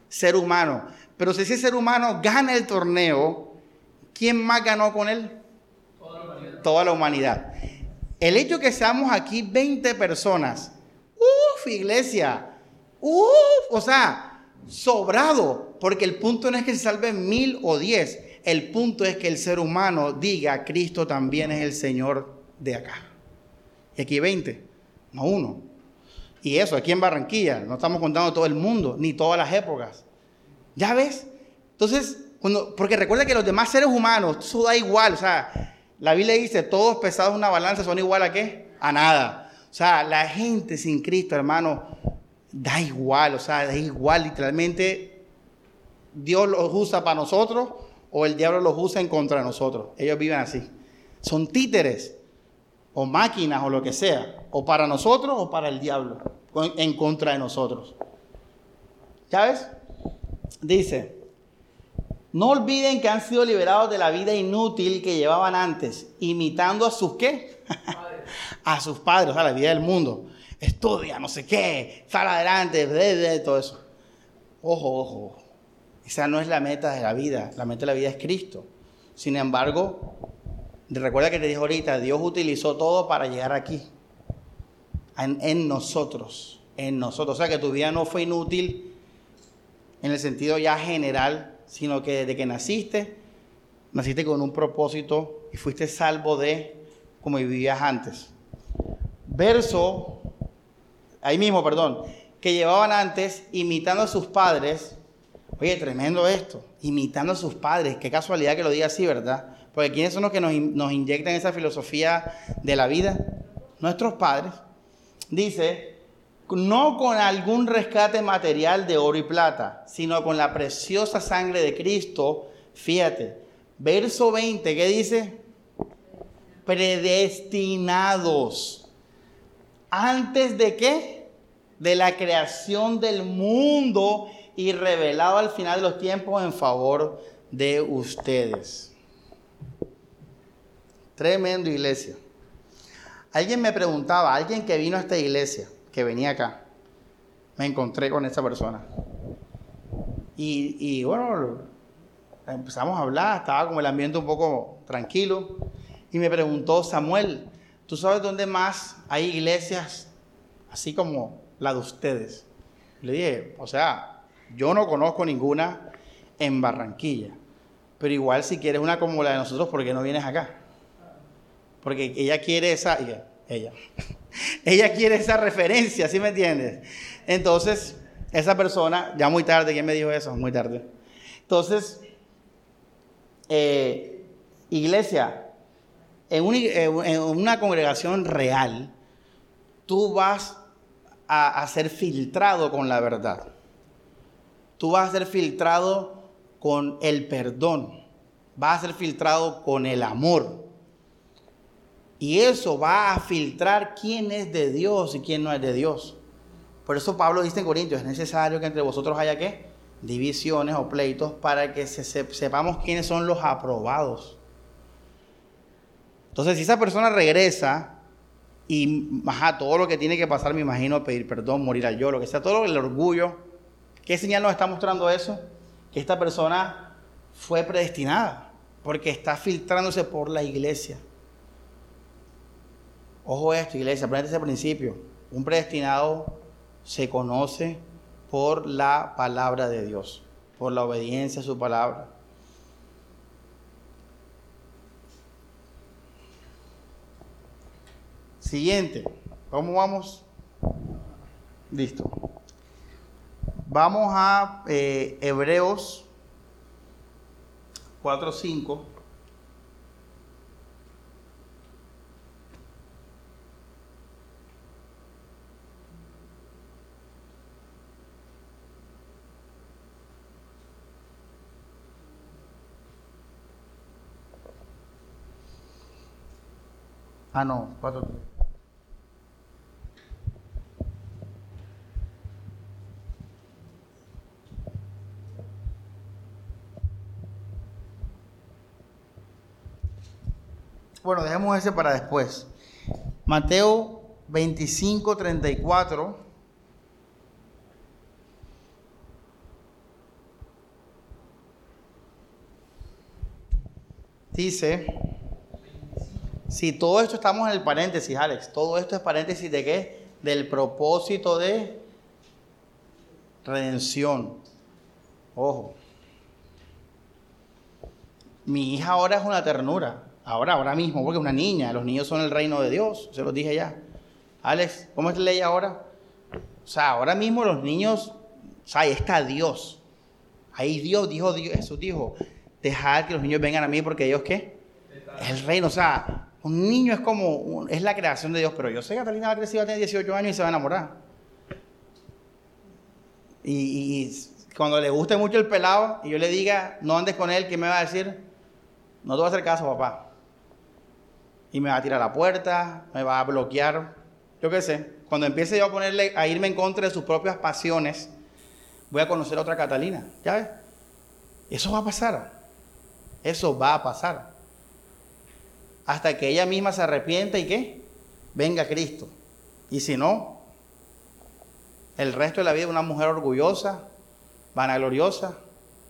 Ser humano. Pero si ese ser humano gana el torneo, ¿quién más ganó con él? toda la humanidad. El hecho que seamos aquí 20 personas, uff, iglesia, uff, o sea, sobrado, porque el punto no es que se salven mil o diez, el punto es que el ser humano diga, Cristo también es el Señor de acá. Y aquí 20, no uno. Y eso, aquí en Barranquilla, no estamos contando todo el mundo, ni todas las épocas. ¿Ya ves? Entonces, cuando, porque recuerda que los demás seres humanos, eso da igual, o sea, la Biblia dice, todos pesados en una balanza son igual a qué? A nada. O sea, la gente sin Cristo, hermano, da igual, o sea, da igual, literalmente Dios los usa para nosotros o el diablo los usa en contra de nosotros. Ellos viven así. Son títeres o máquinas o lo que sea, o para nosotros o para el diablo, en contra de nosotros. ¿Ya ves? Dice, no olviden que han sido liberados de la vida inútil que llevaban antes, imitando a sus qué? a sus padres, a la vida del mundo. Estudia, no sé qué, sal adelante, de, todo eso. Ojo, ojo. Esa no es la meta de la vida. La meta de la vida es Cristo. Sin embargo, recuerda que te dije ahorita, Dios utilizó todo para llegar aquí. En, nosotros. En nosotros. O sea que tu vida no fue inútil en el sentido ya general sino que desde que naciste, naciste con un propósito y fuiste salvo de como vivías antes. Verso, ahí mismo, perdón, que llevaban antes imitando a sus padres. Oye, tremendo esto, imitando a sus padres. Qué casualidad que lo diga así, ¿verdad? Porque ¿quiénes son los que nos, nos inyectan esa filosofía de la vida? Nuestros padres. Dice, no con algún rescate material de oro y plata, sino con la preciosa sangre de Cristo. Fíjate, verso 20, ¿qué dice? Predestinados. ¿Antes de qué? De la creación del mundo y revelado al final de los tiempos en favor de ustedes. Tremendo iglesia. Alguien me preguntaba, alguien que vino a esta iglesia, que venía acá, me encontré con esta persona. Y, bueno, empezamos a hablar, estaba como el ambiente un poco tranquilo. Y me preguntó, Samuel, ¿tú sabes dónde más hay iglesias así como la de ustedes? Le dije, o sea, yo no conozco ninguna en Barranquilla. Pero igual si quieres una como la de nosotros, ¿por qué no vienes acá? Porque ella quiere esa, ella, ella quiere esa referencia, ¿sí me entiendes? Entonces, esa persona, ya muy tarde, ¿quién me dijo eso? Muy tarde. Entonces, eh, iglesia, en, una congregación real, tú vas a, a, ser filtrado con la verdad. Tú vas a ser filtrado con el perdón. va a ser filtrado con el amor. Y eso va a filtrar quién es de Dios y quién no es de Dios. Por eso Pablo dice en Corintios, es necesario que entre vosotros haya qué? Divisiones o pleitos para que sepamos quiénes son los aprobados. Entonces, si esa persona regresa y ajá, todo lo que tiene que pasar, me imagino, pedir perdón, morir al yo, lo que sea, todo el orgullo, ¿qué señal nos está mostrando eso? Que esta persona fue predestinada, porque está filtrándose por la iglesia. Ojo esto, iglesia, aprende ese principio. Un predestinado se conoce por la palabra de Dios, por la obediencia a su palabra. Siguiente, ¿cómo vamos? Listo. Vamos a eh, Hebreos 4.5. Ah, no, 4. Bueno, dejemos ese para después. Mateo 25, 34. Dice, si todo esto estamos en el paréntesis, Alex, todo esto es paréntesis de qué? Del propósito de redención. Ojo. Mi hija ahora es una ternura. Ahora, ahora mismo, porque es una niña. Los niños son el reino de Dios. Se los dije ya. Alex, ¿cómo es la ley ahora? O sea, ahora mismo los niños, o sea, ahí está Dios. Ahí Dios dijo, Dios, Jesús dijo, dejad que los niños vengan a mí porque ellos qué? el reino. O sea, un niño es como, es la creación de Dios, pero yo sé que Catalina va a crecer, va a tener 18 años y se va a enamorar. Y, cuando le guste mucho el pelado y yo le diga, no andes con él, ¿qué me va a decir? No te va a hacer caso, papá. Y me va a tirar la puerta, me va a bloquear. Yo qué sé. Cuando empiece yo a ponerle, a irme en contra de sus propias pasiones, voy a conocer a otra Catalina. ¿Ya ves? Eso va a pasar. Eso va a pasar hasta que ella misma se arrepienta y que venga Cristo. Y si no, el resto de la vida una mujer orgullosa, vanagloriosa,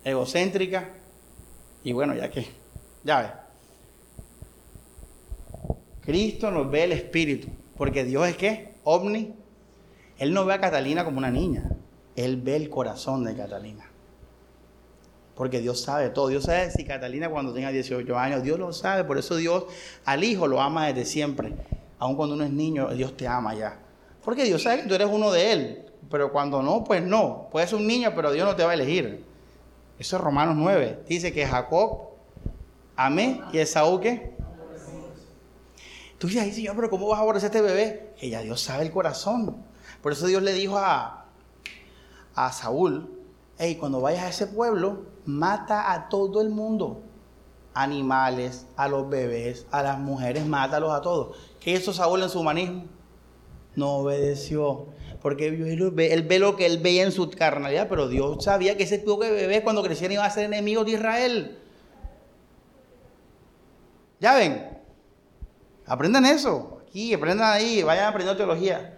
egocéntrica, y bueno, ya que, ya ve. Cristo nos ve el espíritu, porque Dios es que, ovni, Él no ve a Catalina como una niña, Él ve el corazón de Catalina. Porque Dios sabe todo. Dios sabe si Catalina cuando tenga 18 años, Dios lo sabe. Por eso Dios al hijo lo ama desde siempre. Aun cuando uno es niño, Dios te ama ya. Porque Dios sabe que tú eres uno de Él. Pero cuando no, pues no. Puedes ser un niño, pero Dios no te va a elegir. Eso es Romanos 9. Dice que Jacob amé y Esaú qué. Tú dices, ay Señor, pero ¿cómo vas a aborrecer a este bebé? Ya Dios sabe el corazón. Por eso Dios le dijo a, a Saúl, hey, cuando vayas a ese pueblo, mata a todo el mundo. Animales, a los bebés, a las mujeres, mátalos a todos. ¿Qué hizo Saúl en su humanismo? No obedeció. Porque él ve lo que él veía en su carnalidad, pero Dios sabía que ese tipo de bebés cuando crecieran iba a ser enemigo de Israel. Ya ven, aprendan eso. Aquí, aprendan ahí, vayan aprendiendo teología.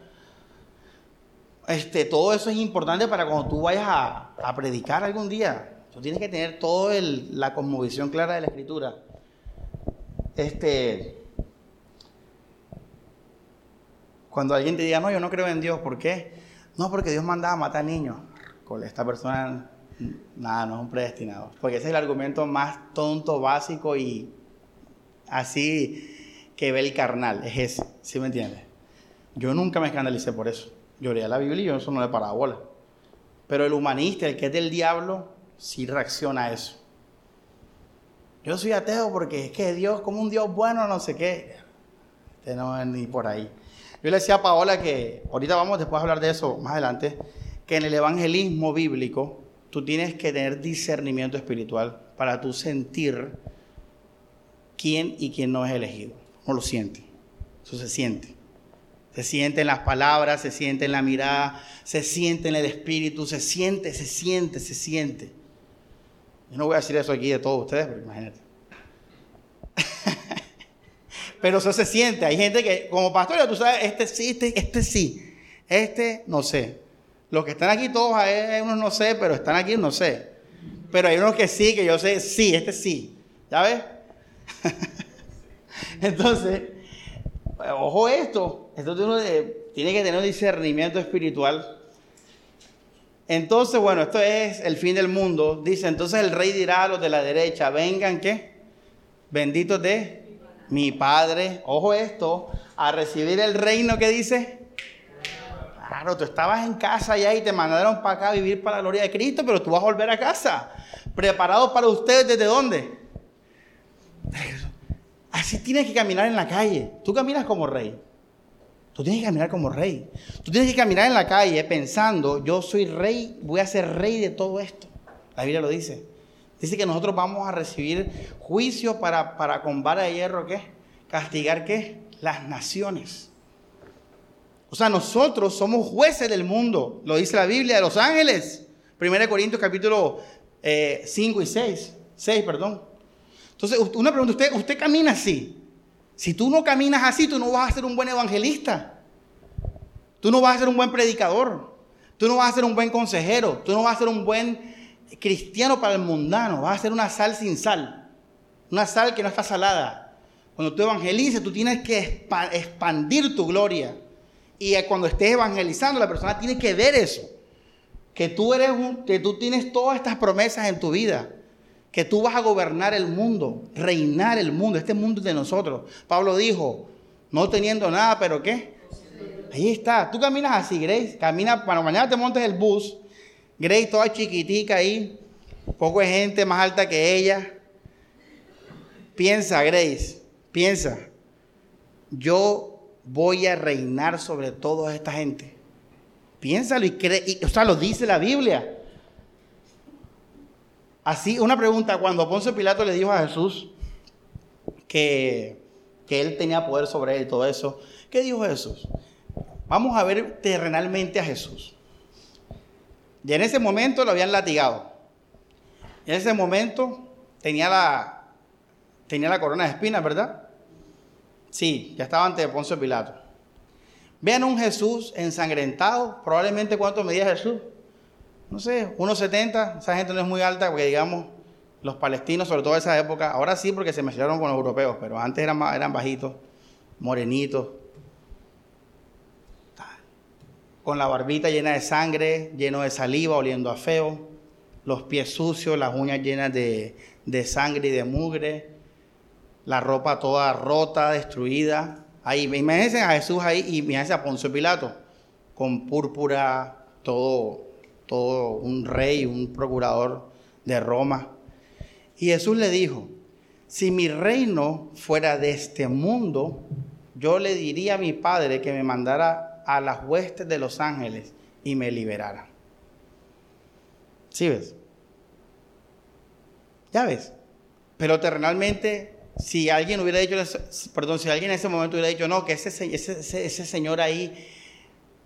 Este, todo eso es importante para cuando tú vayas a, predicar algún día. Tú tienes que tener toda la cosmovisión clara de la escritura. Este, cuando alguien te diga, no, yo no creo en Dios, ¿por qué? No, porque Dios mandaba a matar niños. Con esta persona, nada, no es un predestinado. Porque ese es el argumento más tonto, básico y así que ve el carnal. Es ese, ¿sí me entiendes? Yo nunca me escandalicé por eso. Yo leía la Biblia y yo eso no le paraba bola. Pero el humanista, el que es del diablo, si reacciona a eso. Yo soy ateo porque es que Dios, como un Dios bueno, no sé qué. Este no es ni por ahí. Yo le decía a Paola que, ahorita vamos después a hablar de eso más adelante, que en el evangelismo bíblico tú tienes que tener discernimiento espiritual para tú sentir quién y quién no es elegido. No lo siente. Eso se siente. Se siente en las palabras, se siente en la mirada, se siente en el espíritu, se siente, se siente, se siente. Yo no voy a decir eso aquí de todos ustedes, pero imagínate. pero eso se siente. Hay gente que, como pastor, tú sabes, este sí, este, este sí, este no sé. Los que están aquí todos, hay unos no sé, pero están aquí no sé. Pero hay unos que sí, que yo sé, sí, este sí. ¿Ya ves? Entonces, ojo esto, esto tiene que tener un discernimiento espiritual. Entonces, bueno, esto es el fin del mundo. Dice, entonces el rey dirá a los de la derecha, vengan, ¿qué? Benditos de mi Padre. Ojo esto, a recibir el reino que dice. Claro, tú estabas en casa ya y te mandaron para acá a vivir para la gloria de Cristo, pero tú vas a volver a casa. Preparado para ustedes desde dónde? Así tienes que caminar en la calle. Tú caminas como rey. Tú tienes que caminar como rey. Tú tienes que caminar en la calle pensando, yo soy rey, voy a ser rey de todo esto. La Biblia lo dice. Dice que nosotros vamos a recibir juicio para, para con vara de hierro, ¿qué? Castigar, ¿qué? Las naciones. O sea, nosotros somos jueces del mundo. Lo dice la Biblia de los ángeles. 1 Corintios capítulo 5 eh, y 6. 6, perdón. Entonces, una pregunta, usted, usted camina así. Si tú no caminas así, tú no vas a ser un buen evangelista. Tú no vas a ser un buen predicador. Tú no vas a ser un buen consejero. Tú no vas a ser un buen cristiano para el mundano. Vas a ser una sal sin sal. Una sal que no está salada. Cuando tú evangelices, tú tienes que expandir tu gloria. Y cuando estés evangelizando, la persona tiene que ver eso. Que tú eres que tú tienes todas estas promesas en tu vida que tú vas a gobernar el mundo, reinar el mundo, este mundo es de nosotros. Pablo dijo, no teniendo nada, pero ¿qué? Ahí está, tú caminas así, Grace, camina, cuando mañana te montes el bus, Grace toda chiquitica ahí, poco de gente más alta que ella. Piensa, Grace, piensa, yo voy a reinar sobre toda esta gente. Piénsalo y cree, o sea, lo dice la Biblia. Así, una pregunta, cuando Poncio Pilato le dijo a Jesús que, que él tenía poder sobre él y todo eso, ¿qué dijo Jesús? Vamos a ver terrenalmente a Jesús. Y en ese momento lo habían latigado. En ese momento tenía la, tenía la corona de espinas, ¿verdad? Sí, ya estaba ante Poncio Pilato. Vean un Jesús ensangrentado. Probablemente cuánto medía Jesús no sé, 1,70, esa gente no es muy alta porque digamos, los palestinos, sobre todo en esa época, ahora sí porque se mezclaron con los europeos, pero antes eran, eran bajitos, morenitos, con la barbita llena de sangre, lleno de saliva, oliendo a feo, los pies sucios, las uñas llenas de, de sangre y de mugre, la ropa toda rota, destruida. Ahí, imagínense a Jesús ahí y imagínense a Poncio Pilato, con púrpura, todo todo un rey, un procurador de Roma. Y Jesús le dijo, si mi reino fuera de este mundo, yo le diría a mi Padre que me mandara a las huestes de los ángeles y me liberara. ¿Sí ves? Ya ves. Pero terrenalmente, si alguien hubiera dicho, perdón, si alguien en ese momento hubiera dicho, no, que ese, ese, ese señor ahí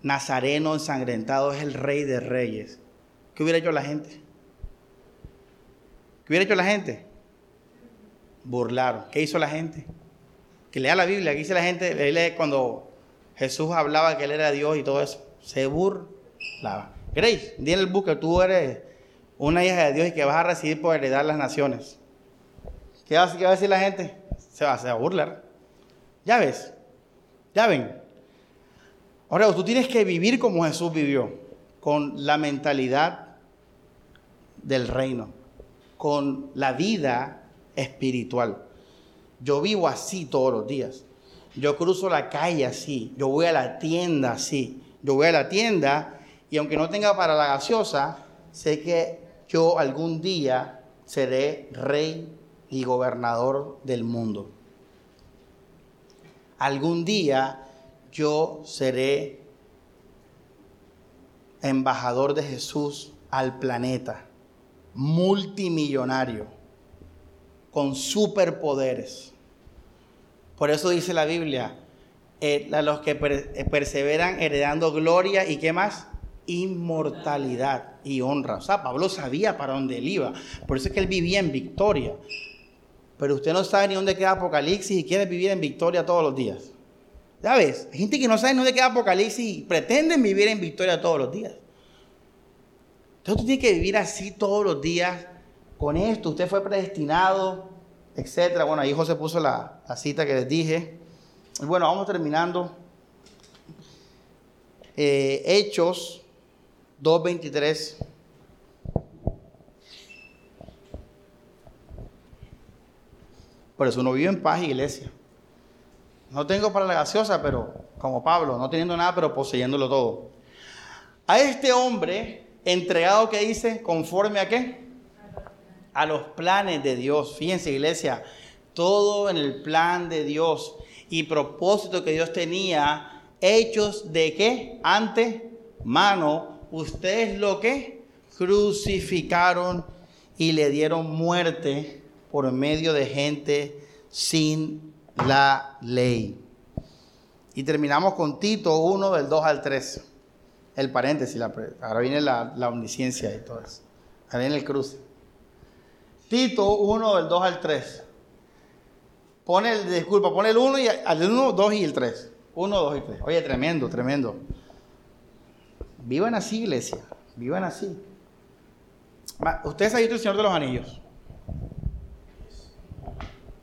Nazareno ensangrentado es el rey de reyes. ¿Qué hubiera hecho la gente? ¿Qué hubiera hecho la gente? Burlaron. ¿Qué hizo la gente? Que lea la Biblia. ¿Qué dice la gente? Lee cuando Jesús hablaba que Él era Dios y todo eso. Se burlaba. Grace, di el book que tú eres una hija de Dios y que vas a recibir por heredar las naciones. ¿Qué va, a decir la gente? Se se va a burlar. Ya ves. Ya ven. Ahora, tú tienes que vivir como Jesús vivió, con la mentalidad del reino, con la vida espiritual. Yo vivo así todos los días. Yo cruzo la calle así. Yo voy a la tienda así. Yo voy a la tienda y aunque no tenga para la gaseosa, sé que yo algún día seré rey y gobernador del mundo. Algún día yo seré embajador de Jesús al planeta, multimillonario, con superpoderes. Por eso dice la Biblia, eh, los que eh, perseveran heredando gloria y qué más? Inmortalidad y honra. O sea, Pablo sabía para dónde él iba. Por eso es que él vivía en victoria. Pero usted no sabe ni dónde queda Apocalipsis y quiere vivir en victoria todos los días. ¿Ya ves? Hay gente que no sabe dónde queda Apocalipsis y pretenden vivir en victoria todos los días. Entonces usted tiene que vivir así todos los días con esto. Usted fue predestinado, etcétera. Bueno, ahí José puso la, cita que les dije. Bueno, vamos terminando. Eh, Hechos 2.23. Por eso uno vive en paz, iglesia. No tengo para la gaseosa, pero como Pablo, no teniendo nada, pero poseyéndolo todo. A este hombre, entregado que dice, conforme a qué? A los planes de Dios. Fíjense, iglesia, todo en el plan de Dios y propósito que Dios tenía, hechos de qué? Ante mano, ustedes lo que crucificaron y le dieron muerte por medio de gente sin la ley. Y terminamos con Tito 1 del 2 al 3. El paréntesis, ahora viene la, omnisciencia y todo eso. Ahora viene el cruce. Tito 1 del 2 al 3. Pone el, disculpa, pone el 1 y al 1, 2 y el 3. 1, 2 y 3. Oye, tremendo, tremendo. Vivan así, iglesia. Vivan así. Ustedes han visto El Señor de los Anillos.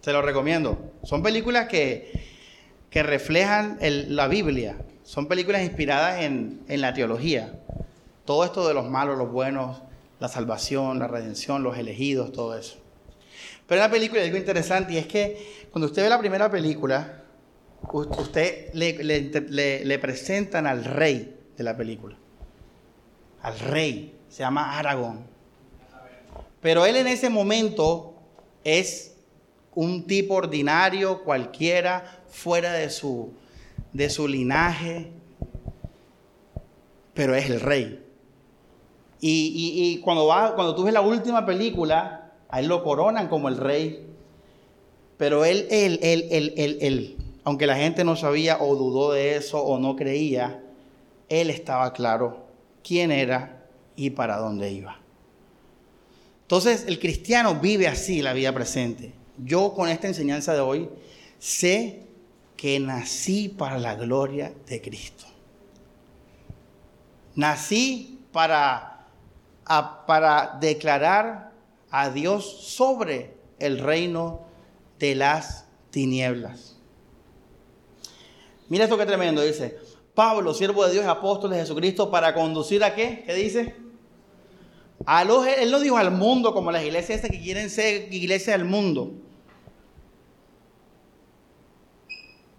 Se lo recomiendo. Son películas que, que reflejan la Biblia. Son películas inspiradas en, en la teología. Todo esto de los malos, los buenos, la salvación, la redención, los elegidos, todo eso. Pero la película algo interesante y es que cuando usted ve la primera película, usted le, presentan al rey de la película. Al rey. Se llama Aragón. Pero él en ese momento es un tipo ordinario, cualquiera, fuera de su, de su linaje, pero es el rey. Y, cuando, va, cuando tú ves la última película, a él lo coronan como el rey. Pero él, él, él, él, él, él, aunque la gente no sabía o dudó de eso o no creía, él estaba claro quién era y para dónde iba. Entonces el cristiano vive así la vida presente. Yo con esta enseñanza de hoy sé que nací para la gloria de Cristo. Nací para, para declarar a Dios sobre el reino de las tinieblas. Mira esto que tremendo, dice. Pablo, siervo de Dios y apóstol de Jesucristo, para conducir a qué? ¿Qué dice? A los, él no dijo al mundo como las iglesias que quieren ser iglesias del mundo.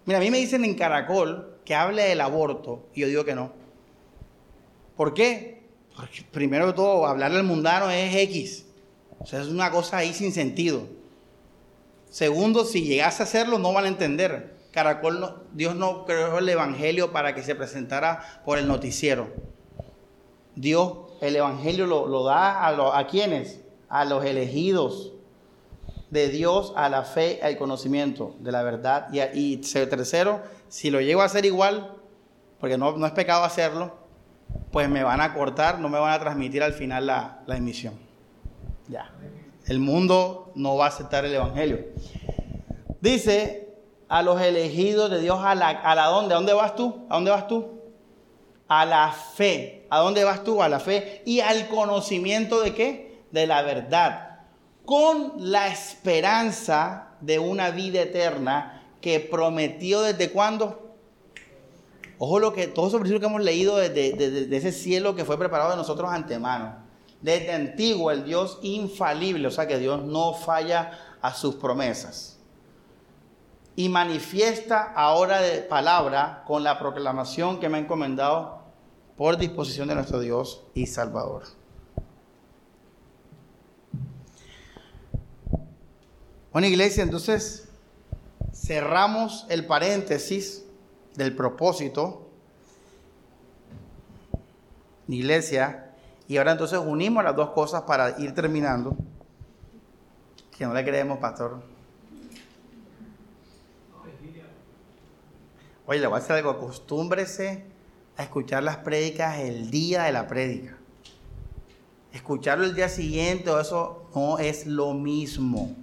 Mira, a mí me dicen en Caracol que hable del aborto y yo digo que no. ¿Por qué? Porque primero de todo, hablarle al mundano es X. O sea, es una cosa ahí sin sentido. Segundo, si llegase a hacerlo, no van a entender. Caracol, Dios no creó el Evangelio para que se presentara por el noticiero. Dios, el Evangelio lo, da a, a quienes? A los elegidos de Dios, a la fe, al conocimiento de la verdad. Y, y tercero, si lo llego a hacer igual, porque no, no, es pecado hacerlo, pues me van a cortar, no me van a transmitir al final la, la emisión. Ya. El mundo no va a aceptar el Evangelio. Dice a los elegidos de Dios, a la, a la dónde, ¿a dónde vas tú? ¿A dónde vas tú? A la fe. ¿A dónde vas tú? A la fe. Y al conocimiento de qué? De la verdad. Con la esperanza de una vida eterna que prometió desde cuándo? Ojo lo que, todos esos versículos que hemos leído desde, de ese cielo que fue preparado de nosotros antemano desde antiguo el Dios infalible, o sea que Dios no falla a sus promesas. Y manifiesta ahora de palabra con la proclamación que me ha encomendado por disposición de nuestro Dios y Salvador. Bueno, iglesia, entonces cerramos el paréntesis del propósito. Iglesia, y ahora entonces unimos las dos cosas para ir terminando. Que no le creemos, pastor. Oye, le voy a decir algo, acostúmbrese a escuchar las prédicas el día de la prédica. Escucharlo el día siguiente o eso no es lo mismo.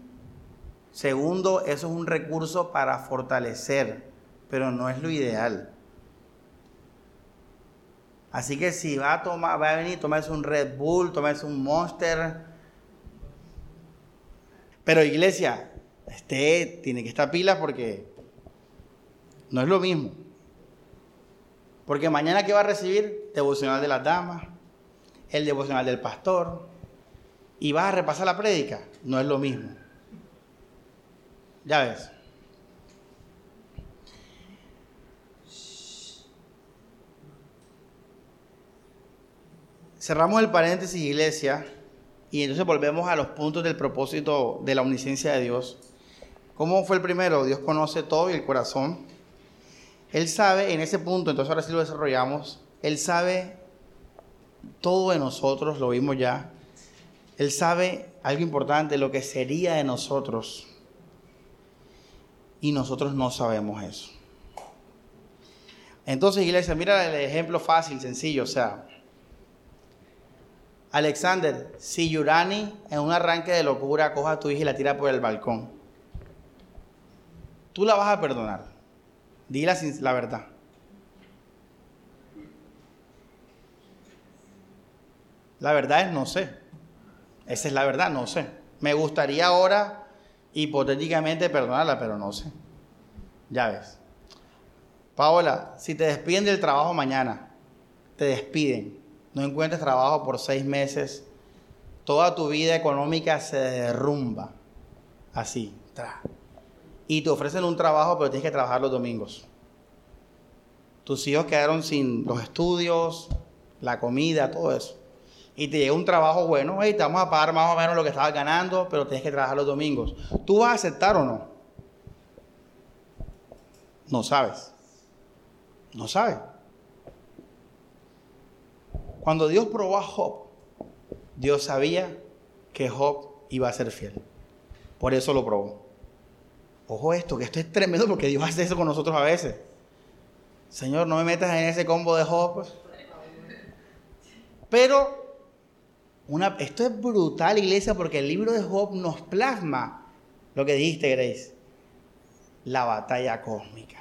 Segundo, eso es un recurso para fortalecer, pero no es lo ideal. Así que si va a tomar, va a venir, tomarse un Red Bull, tomarse un Monster. Pero iglesia, este tiene que estar pilas porque no es lo mismo. Porque mañana que va a recibir devocional de las damas, el devocional del pastor, y vas a repasar la prédica, no es lo mismo. Ya ves. Cerramos el paréntesis, iglesia, y entonces volvemos a los puntos del propósito de la omnisciencia de Dios. ¿Cómo fue el primero? Dios conoce todo y el corazón. Él sabe en ese punto, entonces ahora sí lo desarrollamos, Él sabe todo de nosotros, lo vimos ya. Él sabe algo importante, lo que sería de nosotros. Y nosotros no sabemos eso. Entonces, iglesia, mira el ejemplo fácil, sencillo. O sea, Alexander, si Yurani en un arranque de locura coja a tu hija y la tira por el balcón, tú la vas a perdonar. Dile la verdad. La verdad es no sé. Esa es la verdad, no sé. Me gustaría ahora, hipotéticamente, perdonarla, pero no sé. Ya ves. Paola, si te despiden del trabajo mañana, te despiden, no encuentres trabajo por seis meses, toda tu vida económica se derrumba. Así, tra y te ofrecen un trabajo, pero tienes que trabajar los domingos. Tus hijos quedaron sin los estudios, la comida, todo eso. Y te llega un trabajo bueno, hey, te vamos a pagar más o menos lo que estabas ganando, pero tienes que trabajar los domingos. ¿Tú vas a aceptar o no? No sabes. No sabes. Cuando Dios probó a Job, Dios sabía que Job iba a ser fiel. Por eso lo probó. Ojo esto, que esto es tremendo porque Dios hace eso con nosotros a veces. Señor, no me metas en ese combo de Job. Pero esto es brutal, iglesia, porque el libro de Job nos plasma lo que dijiste, Grace. La batalla cósmica.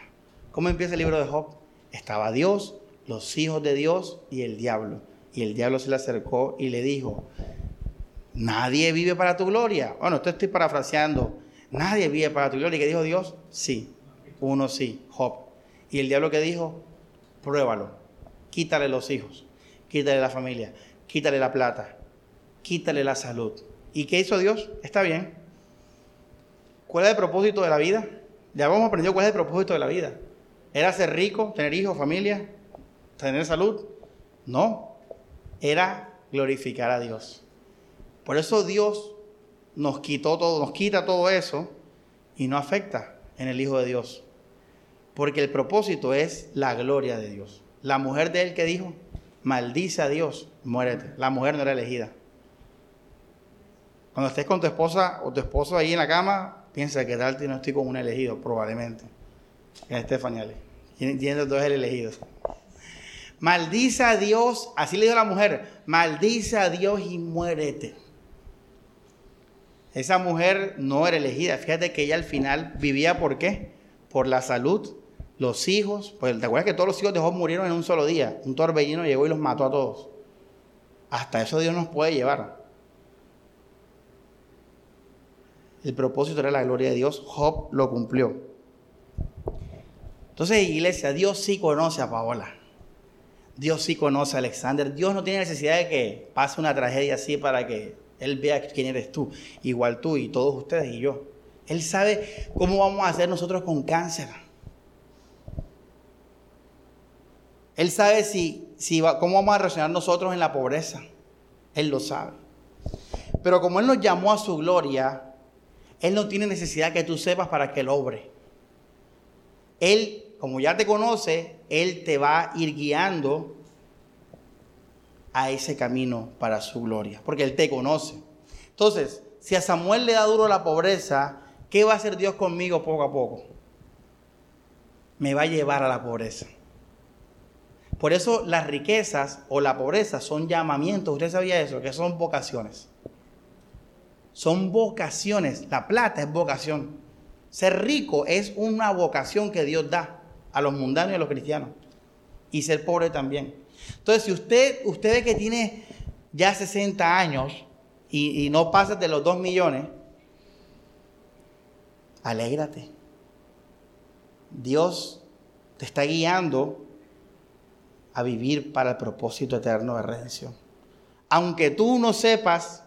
¿Cómo empieza el libro de Job? Estaba Dios, los hijos de Dios y el diablo. Y el diablo se le acercó y le dijo, nadie vive para tu gloria. Bueno, esto estoy parafraseando. Nadie vive para tu gloria. ¿Y qué dijo Dios? Sí. Uno sí, Job. Y el diablo que dijo, pruébalo. Quítale los hijos, quítale la familia, quítale la plata, quítale la salud. ¿Y qué hizo Dios? Está bien. ¿Cuál es el propósito de la vida? Ya hemos aprendido cuál es el propósito de la vida. ¿Era ser rico, tener hijos, familia, tener salud? No. Era glorificar a Dios. Por eso Dios nos quitó todo, nos quita todo eso y no afecta en el Hijo de Dios. Porque el propósito es la gloria de Dios. La mujer de él que dijo, maldice a Dios, muérete. La mujer no era elegida. Cuando estés con tu esposa o tu esposo ahí en la cama, piensa que tal no estoy con un elegido, probablemente. Es Estefanía. Tiene dos el elegido. Maldice a Dios, así le dijo la mujer, maldice a Dios y muérete. Esa mujer no era elegida. Fíjate que ella al final vivía por qué? Por la salud, los hijos. Pues te acuerdas que todos los hijos de Job murieron en un solo día. Un torbellino llegó y los mató a todos. Hasta eso Dios nos puede llevar. El propósito era la gloria de Dios. Job lo cumplió. Entonces, iglesia, Dios sí conoce a Paola. Dios sí conoce a Alexander. Dios no tiene necesidad de que pase una tragedia así para que él vea quién eres tú, igual tú y todos ustedes y yo. Él sabe cómo vamos a hacer nosotros con cáncer. Él sabe si, si cómo vamos a reaccionar nosotros en la pobreza. Él lo sabe. Pero como Él nos llamó a su gloria, Él no tiene necesidad que tú sepas para que Él obre. Él, como ya te conoce, Él te va a ir guiando a ese camino para su gloria, porque Él te conoce. Entonces, si a Samuel le da duro la pobreza, ¿qué va a hacer Dios conmigo poco a poco? me va a llevar a la pobreza. Por eso las riquezas o la pobreza son llamamientos. ¿Usted sabía eso? Que son vocaciones. Son vocaciones. La plata es vocación. Ser rico es una vocación que Dios da a los mundanos y a los cristianos. Y ser pobre también. Entonces, si usted, usted que tiene ya 60 años y, y no pasa de los 2 millones, alégrate. Dios te está guiando a vivir para el propósito eterno de redención. Aunque tú no sepas,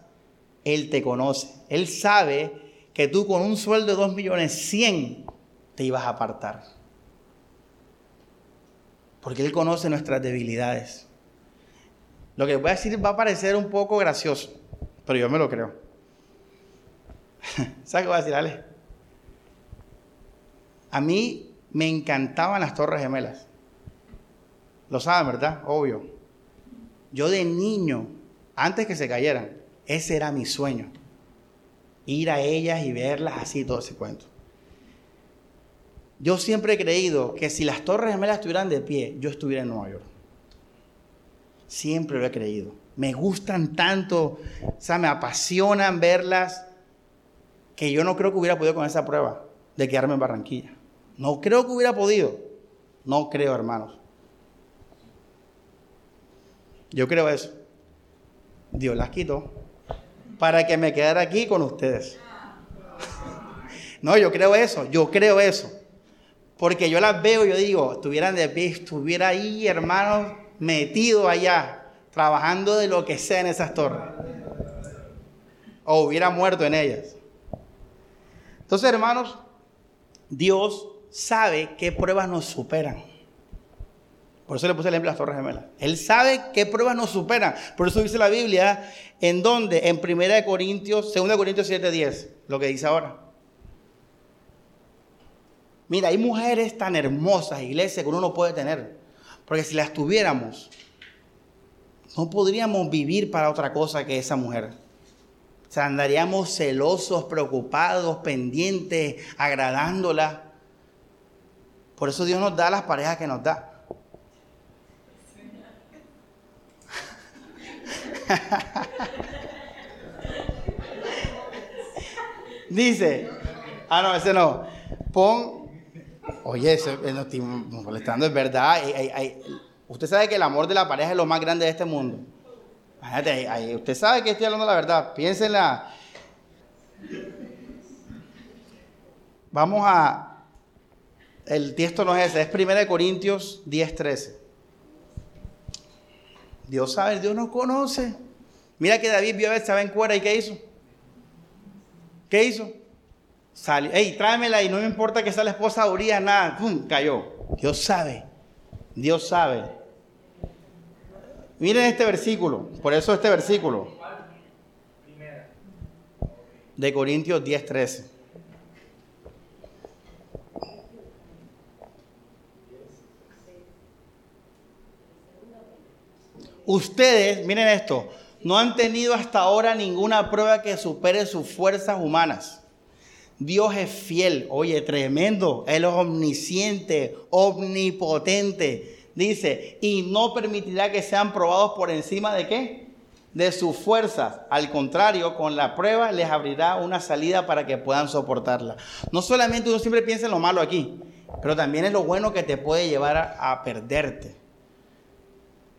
Él te conoce. Él sabe que tú con un sueldo de 2 millones 100 te ibas a apartar. Porque Él conoce nuestras debilidades. Lo que voy a decir va a parecer un poco gracioso, pero yo me lo creo. ¿Sabes qué voy a decir, Ale? A mí me encantaban las Torres Gemelas. Lo saben, ¿verdad? Obvio. Yo de niño, antes que se cayeran, ese era mi sueño. Ir a ellas y verlas así, todo ese cuento. Yo siempre he creído que si las Torres Gemelas estuvieran de pie, yo estuviera en Nueva York. Siempre lo he creído. Me gustan tanto, o sea, me apasionan verlas, que yo no creo que hubiera podido con esa prueba de quedarme en Barranquilla. No creo que hubiera podido. No creo, hermanos. Yo creo eso. Dios las quitó para que me quedara aquí con ustedes. No, yo creo eso, yo creo eso. Porque yo las veo yo digo, estuvieran de pie, estuviera ahí, hermanos, metido allá, trabajando de lo que sea en esas torres. O hubiera muerto en ellas. Entonces, hermanos, Dios sabe qué pruebas nos superan. Por eso le puse el ejemplo de las Torres Gemelas. Él sabe qué pruebas nos superan. Por eso dice la Biblia, ¿en dónde? En 1 Corintios, 2 Corintios 7:10, lo que dice ahora. Mira, hay mujeres tan hermosas, iglesia, que uno no puede tener. Porque si las tuviéramos, no podríamos vivir para otra cosa que esa mujer. O sea, andaríamos celosos, preocupados, pendientes, agradándola. Por eso Dios nos da las parejas que nos da. Dice, ah, no, ese no. Pon, oye, eso no estoy molestando, es verdad. usted sabe que el amor de la pareja es lo más grande de este mundo. Imagínate, usted sabe que estoy hablando la verdad. Piénsenla. Vamos a. El texto no es ese, es 1 Corintios 10, 13. Dios sabe, Dios nos conoce. Mira que David vio a estaba en cuera y ¿qué hizo? ¿Qué hizo? Salió, hey, tráemela y no me importa que sea la esposa de nada, cayó. Dios sabe, Dios sabe. Miren este versículo, por eso este versículo. De Corintios 10, 13. Ustedes, miren esto, no han tenido hasta ahora ninguna prueba que supere sus fuerzas humanas. Dios es fiel, oye, tremendo, Él es omnisciente, omnipotente. Dice, y no permitirá que sean probados por encima de qué? De sus fuerzas. Al contrario, con la prueba les abrirá una salida para que puedan soportarla. No solamente uno siempre piensa en lo malo aquí, pero también es lo bueno que te puede llevar a, a perderte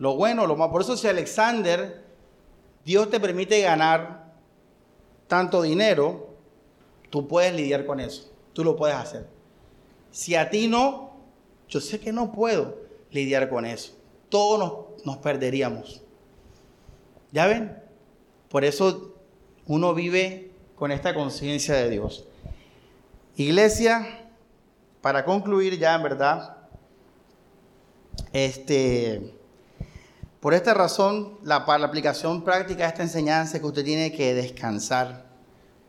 lo bueno, lo malo. Por eso si Alexander, Dios te permite ganar tanto dinero, tú puedes lidiar con eso. Tú lo puedes hacer. Si a ti no, yo sé que no puedo lidiar con eso. Todos nos, nos perderíamos. ¿Ya ven? Por eso uno vive con esta conciencia de Dios. Iglesia, para concluir ya en verdad, este, por esta razón, la, para la aplicación práctica de esta enseñanza es que usted tiene que descansar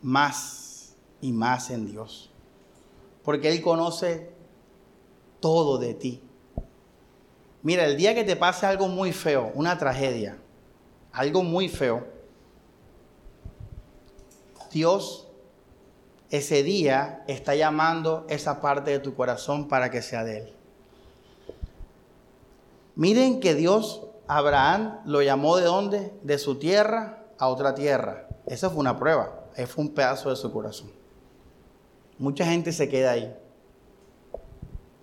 más y más en Dios. Porque Él conoce todo de ti. Mira, el día que te pase algo muy feo, una tragedia, algo muy feo, Dios ese día está llamando esa parte de tu corazón para que sea de Él. Miren que Dios, Abraham, lo llamó de dónde? De su tierra a otra tierra. Esa fue una prueba. Ese fue un pedazo de su corazón. Mucha gente se queda ahí.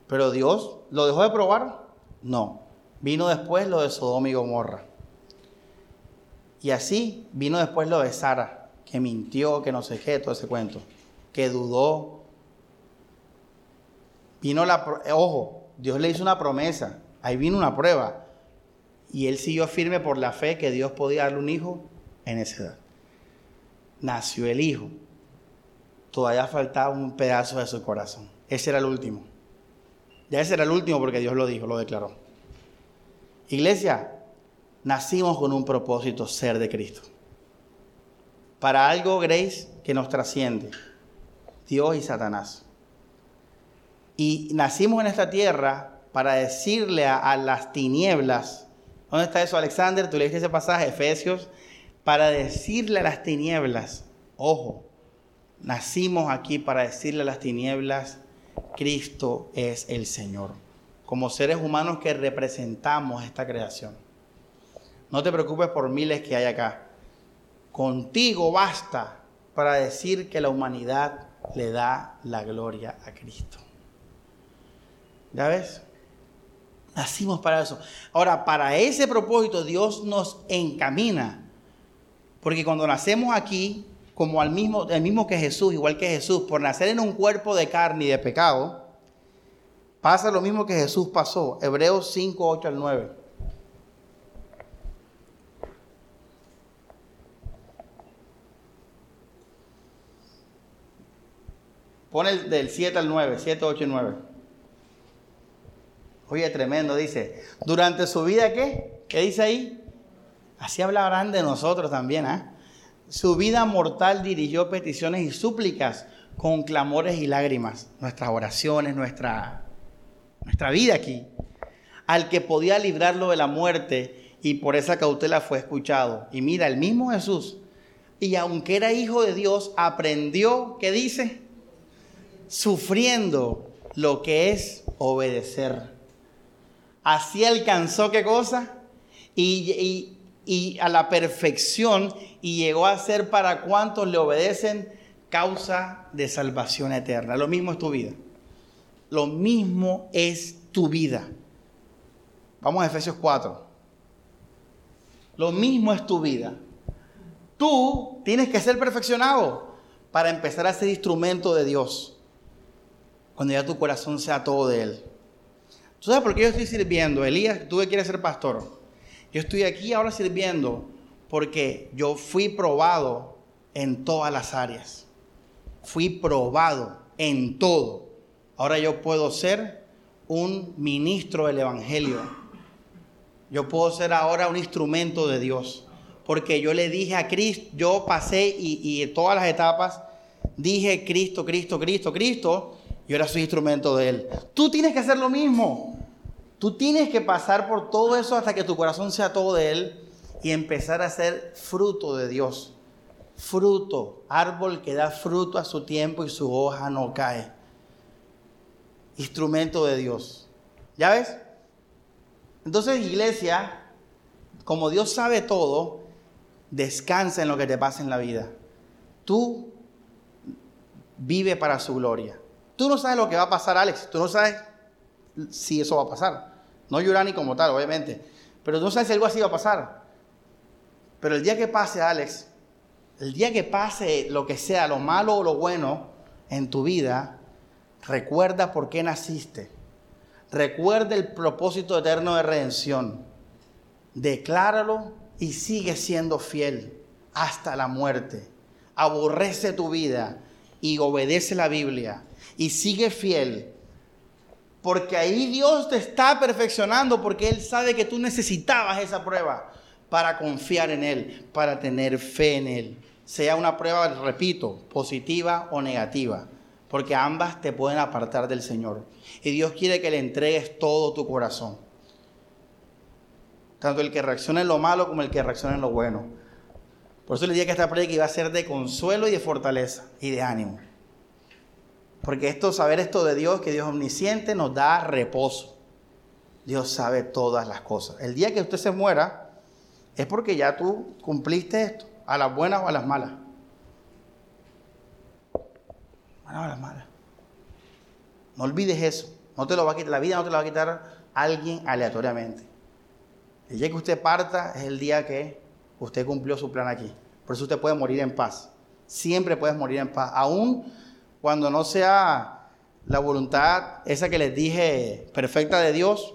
Pero Dios lo dejó de probar. No. Vino después lo de Sodoma y Gomorra. Y así vino después lo de Sara, que mintió, que no sé qué, todo ese cuento, que dudó. Vino la, ojo, Dios le hizo una promesa, ahí vino una prueba. Y él siguió firme por la fe que Dios podía darle un hijo en esa edad. Nació el hijo. Todavía faltaba un pedazo de su corazón. Ese era el último. Ya ese era el último porque Dios lo dijo, lo declaró. Iglesia, nacimos con un propósito, ser de Cristo. Para algo, Grace, que nos trasciende. Dios y Satanás. Y nacimos en esta tierra para decirle a, las tinieblas, ¿dónde está eso, Alexander? Tú leíste ese pasaje, Efesios, para decirle a las tinieblas, ojo, nacimos aquí para decirle a las tinieblas, Cristo es el Señor, como seres humanos que representamos esta creación. No te preocupes por miles que hay acá. Contigo basta para decir que la humanidad le da la gloria a Cristo. ¿Ya ves? Nacimos para eso. Ahora, para ese propósito Dios nos encamina. Porque cuando nacemos aquí, como al mismo, el mismo que Jesús, igual que Jesús, por nacer en un cuerpo de carne y de pecado, pasa lo mismo que Jesús pasó. Hebreos 5, 8 al 9. Pone el del 7 al 9, 7, 8 y 9. Oye, tremendo, dice. Durante su vida, ¿qué? ¿Qué dice ahí? Así hablarán de nosotros también, ¿ah? Su vida mortal dirigió peticiones y súplicas con clamores y lágrimas. Nuestras oraciones, nuestra, nuestra vida aquí. Al que podía librarlo de la muerte y por esa cautela fue escuchado. Y mira, el mismo Jesús, y aunque era hijo de Dios, aprendió, ¿qué dice? sufriendo lo que es obedecer. Así alcanzó qué cosa? Y, a la perfección y llegó a ser para cuantos le obedecen causa de salvación eterna. Lo mismo es tu vida. Lo mismo es tu vida. Vamos a Efesios 4. Lo mismo es tu vida. Tú tienes que ser perfeccionado para empezar a ser instrumento de Dios cuando ya tu corazón sea todo de Él. ¿Tú sabes por qué yo estoy sirviendo? Elías, tú que quieres ser pastor. Yo estoy aquí ahora sirviendo porque yo fui probado en todas las áreas. Fui probado en todo. Ahora yo puedo ser un ministro del Evangelio. Yo puedo ser ahora un instrumento de Dios. Porque yo le dije a Cristo, yo pasé y, y todas las etapas dije Cristo, Cristo, Cristo, Cristo yo era su instrumento de Él. Tú tienes que hacer lo mismo. Tú tienes que pasar por todo eso hasta que tu corazón sea todo de Él y empezar a ser fruto de Dios. Fruto, árbol que da fruto a su tiempo y su hoja no cae. Instrumento de Dios. ¿Ya ves? Entonces, iglesia, como Dios sabe todo, descansa en lo que te pasa en la vida. Tú vive para su gloria. Tú no sabes lo que va a pasar, Alex. Tú no sabes si eso va a pasar. No ni como tal, obviamente. Pero tú no sabes si algo así va a pasar. Pero el día que pase, Alex, el día que pase lo que sea, lo malo o lo bueno en tu vida, recuerda por qué naciste. Recuerda el propósito eterno de redención. Decláralo y sigue siendo fiel hasta la muerte. Aborrece tu vida y obedece la Biblia y sigue fiel. Porque ahí Dios te está perfeccionando porque Él sabe que tú necesitabas esa prueba para confiar en Él, para tener fe en Él. Sea una prueba, repito, positiva o negativa, porque ambas te pueden apartar del Señor. Y Dios quiere que le entregues todo tu corazón. Tanto el que reacciona en lo malo como el que reacciona en lo bueno. Por eso le dije que esta prueba iba a ser de consuelo y de fortaleza y de ánimo. Porque esto, saber esto de Dios, que Dios es omnisciente, nos da reposo. Dios sabe todas las cosas. El día que usted se muera, es porque ya tú cumpliste esto, a las buenas o a las malas. Buenas o a las malas. No olvides eso. No te lo va a quitar, la vida no te lo va a quitar alguien aleatoriamente. El día que usted parta es el día que usted cumplió su plan aquí. Por eso usted puede morir en paz. Siempre puedes morir en paz. Aún cuando no sea la voluntad, esa que les dije, perfecta de Dios,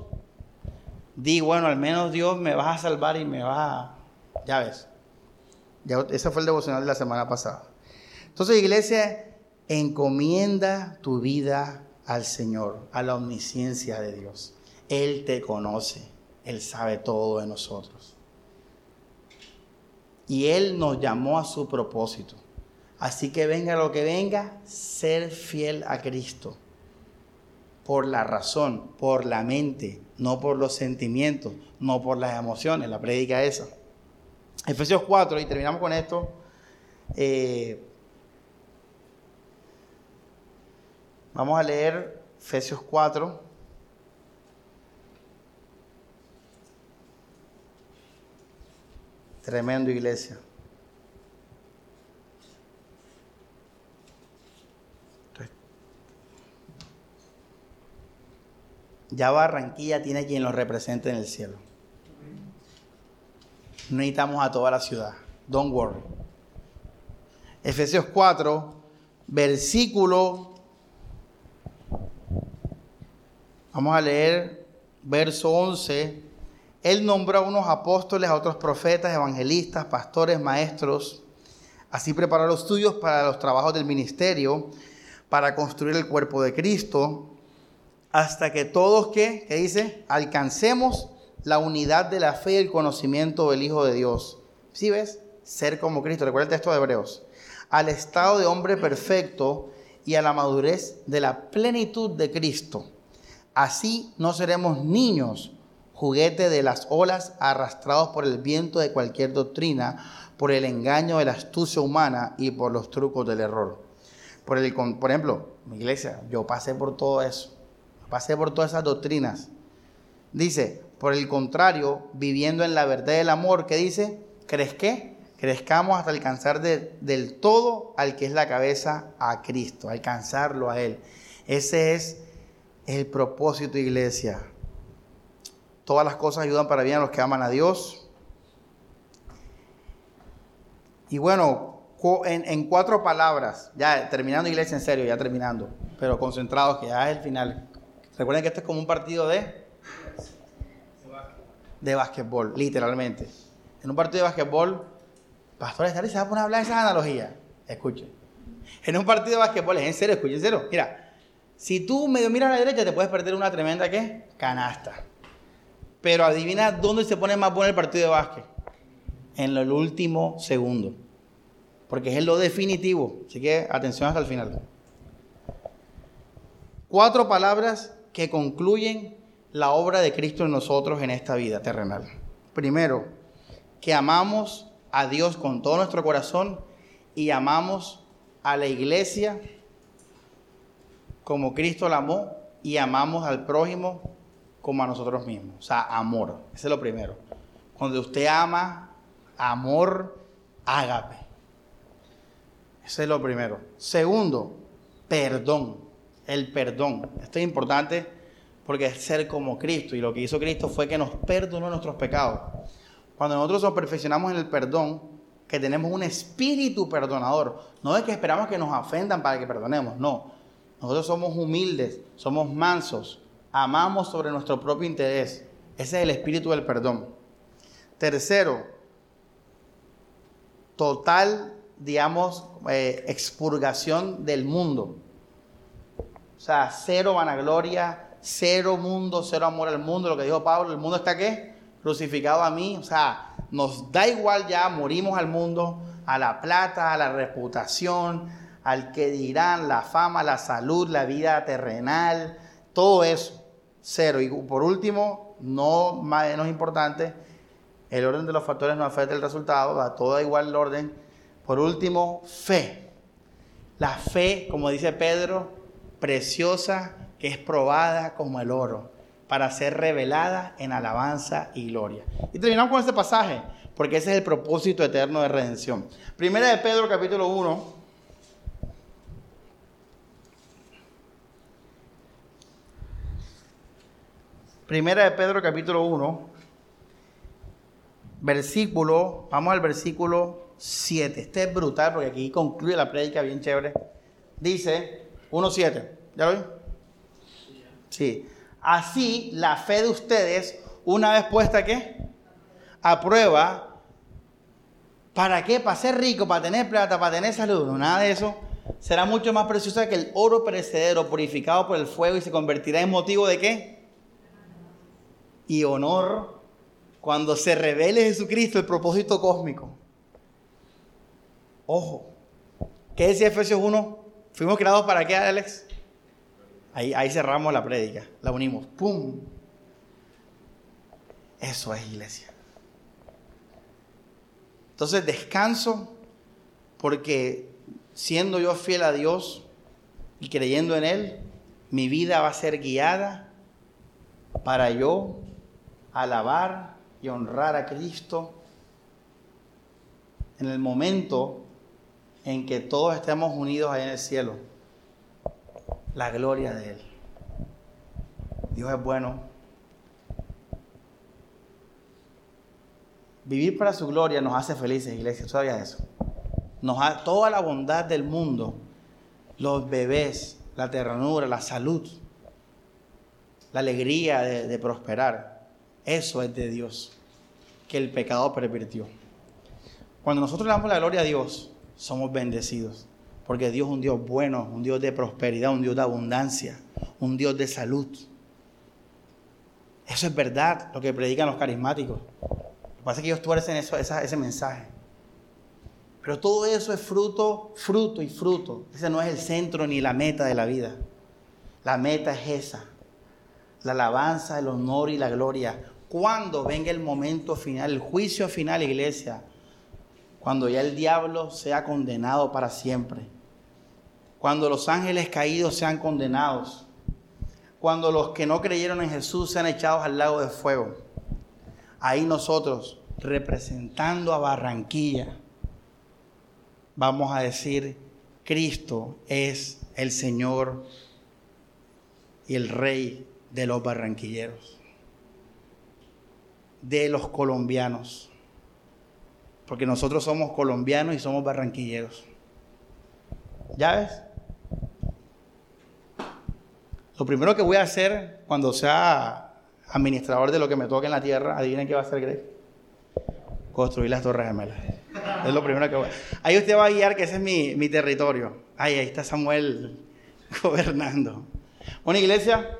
di, bueno, al menos Dios me va a salvar y me va a... Ya ves. Ya, ese fue el devocional de la semana pasada. Entonces, iglesia, encomienda tu vida al Señor, a la omnisciencia de Dios. Él te conoce, Él sabe todo de nosotros. Y Él nos llamó a su propósito. Así que venga lo que venga, ser fiel a Cristo. Por la razón, por la mente, no por los sentimientos, no por las emociones. La predica esa. Efesios 4, y terminamos con esto. Eh, vamos a leer Efesios 4. Tremendo iglesia. Ya Barranquilla tiene quien lo represente en el cielo. No necesitamos a toda la ciudad. Don't worry. Efesios 4, versículo. Vamos a leer verso 11 él nombró a unos apóstoles, a otros profetas, evangelistas, pastores, maestros. Así preparó los tuyos para los trabajos del ministerio, para construir el cuerpo de Cristo, hasta que todos, ¿qué? ¿Qué dice? Alcancemos la unidad de la fe y el conocimiento del Hijo de Dios. ¿Sí ves? Ser como Cristo. Recuerda el texto de Hebreos. Al estado de hombre perfecto y a la madurez de la plenitud de Cristo. Así no seremos niños juguete de las olas arrastrados por el viento de cualquier doctrina, por el engaño de la astucia humana y por los trucos del error. Por, el, por ejemplo, mi iglesia, yo pasé por todo eso, pasé por todas esas doctrinas. Dice, por el contrario, viviendo en la verdad del amor, ¿qué dice? ¿Crees que? Crezcamos hasta alcanzar del todo al que es la cabeza a Cristo, alcanzarlo a Él. Ese es el propósito, iglesia. Todas las cosas ayudan para bien a los que aman a Dios. Y bueno, en, cuatro palabras, ya terminando iglesia en serio, ya terminando, pero concentrados que ya es el final. Recuerden que este es como un partido de de básquetbol, literalmente. En un partido de básquetbol, Pastor se va a poner a hablar de esas analogías. Escuchen. En un partido de básquetbol, es en serio, escuchen, en serio. Mira, si tú medio miras a la derecha, te puedes perder una tremenda, ¿qué? Canasta. Pero adivina dónde se pone más bueno el partido de básquet. En el último segundo. Porque es lo definitivo. Así que atención hasta el final. Cuatro palabras que concluyen la obra de Cristo en nosotros en esta vida terrenal. Primero, que amamos a Dios con todo nuestro corazón y amamos a la iglesia como Cristo la amó y amamos al prójimo como a nosotros mismos. O sea, amor. Ese es lo primero. Cuando usted ama, amor, ágape. Ese es lo primero. Segundo, perdón. El perdón. Esto es importante porque es ser como Cristo. Y lo que hizo Cristo fue que nos perdonó nuestros pecados. Cuando nosotros nos perfeccionamos en el perdón, que tenemos un espíritu perdonador. No es que esperamos que nos ofendan para que perdonemos, no. Nosotros somos humildes, somos mansos, amamos sobre nuestro propio interés. Ese es el espíritu del perdón. Tercero, total, digamos, eh, expurgación del mundo. O sea, cero vanagloria, cero mundo, cero amor al mundo. Lo que dijo Pablo, el mundo está qué? Crucificado a mí. O sea, nos da igual ya, morimos al mundo, a la plata, a la reputación, al que dirán, la fama, la salud, la vida terrenal, todo eso cero. Y por último, no menos importante, el orden de los factores no afecta el resultado, a todo igual el orden. Por último, fe. La fe, como dice Pedro, preciosa que es probada como el oro, para ser revelada en alabanza y gloria. Y terminamos con este pasaje, porque ese es el propósito eterno de redención. Primera de Pedro capítulo 1. Primera de Pedro capítulo 1, versículo, vamos al versículo 7. Este es brutal porque aquí concluye la prédica bien chévere. Dice 1.7. ¿Ya lo vi? Sí. Así la fe de ustedes, una vez puesta ¿qué? a prueba, ¿para qué? Para ser rico, para tener plata, para tener salud, no, nada de eso. Será mucho más preciosa que el oro perecedero purificado por el fuego y se convertirá en motivo de qué? Y honor cuando se revele Jesucristo el propósito cósmico. Ojo, ¿qué decía Efesios 1? ¿Fuimos creados para qué, Alex? Ahí, cerramos la prédica, la unimos. ¡Pum! Eso es iglesia. Entonces descanso porque siendo yo fiel a Dios y creyendo en Él, mi vida va a ser guiada para yo alabar y honrar a Cristo en el momento en que todos estemos unidos ahí en el cielo. La gloria de Él. Dios es bueno. Vivir para su gloria nos hace felices, iglesia. ¿Sabías eso? Nos ha, toda la bondad del mundo, los bebés, la ternura, la salud, la alegría de, de prosperar eso es de Dios, que el pecado pervirtió. Cuando nosotros le damos la gloria a Dios, somos bendecidos, porque Dios es un Dios bueno, un Dios de prosperidad, un Dios de abundancia, un Dios de salud. Eso es verdad, lo que predican los carismáticos. Lo que pasa es que ellos tuercen ese mensaje. Pero todo eso es fruto, fruto y fruto. Ese no es el centro ni la meta de la vida. La meta es esa. La alabanza, el honor y la gloria cuando venga el momento final, el juicio final, iglesia, cuando ya el diablo sea condenado para siempre, cuando los ángeles caídos sean condenados, cuando los que no creyeron en Jesús sean echados al lago de fuego, ahí nosotros, representando a Barranquilla, vamos a decir, Cristo es el Señor y el Rey de los barranquilleros de los colombianos. Porque nosotros somos colombianos y somos barranquilleros. ¿Ya ves? Lo primero que voy a hacer cuando sea administrador de lo que me toque en la tierra, adivinen qué va a hacer Greg. Construir las torres gemelas. Es lo primero que voy a Ahí usted va a guiar que ese es mi, mi territorio. Ahí, ahí está Samuel gobernando. Una iglesia,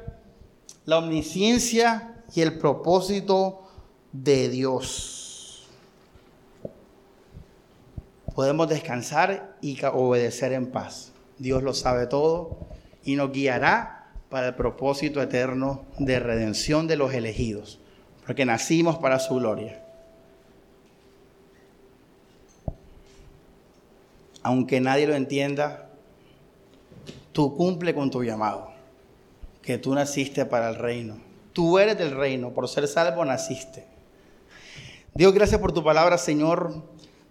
la omnisciencia y el propósito de Dios. Podemos descansar y obedecer en paz. Dios lo sabe todo y nos guiará para el propósito eterno de redención de los elegidos, porque nacimos para su gloria. Aunque nadie lo entienda, tú cumple con tu llamado, que tú naciste para el reino. Tú eres del reino, por ser salvo naciste. Dios, gracias por tu palabra, Señor.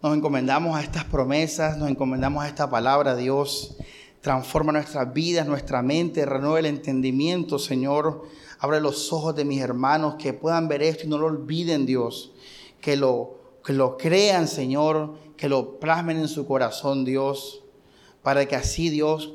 Nos encomendamos a estas promesas, nos encomendamos a esta palabra, Dios. Transforma nuestras vidas, nuestra mente, renueva el entendimiento, Señor. Abre los ojos de mis hermanos que puedan ver esto y no lo olviden, Dios. Que lo, que lo crean, Señor, que lo plasmen en su corazón, Dios. Para que así, Dios,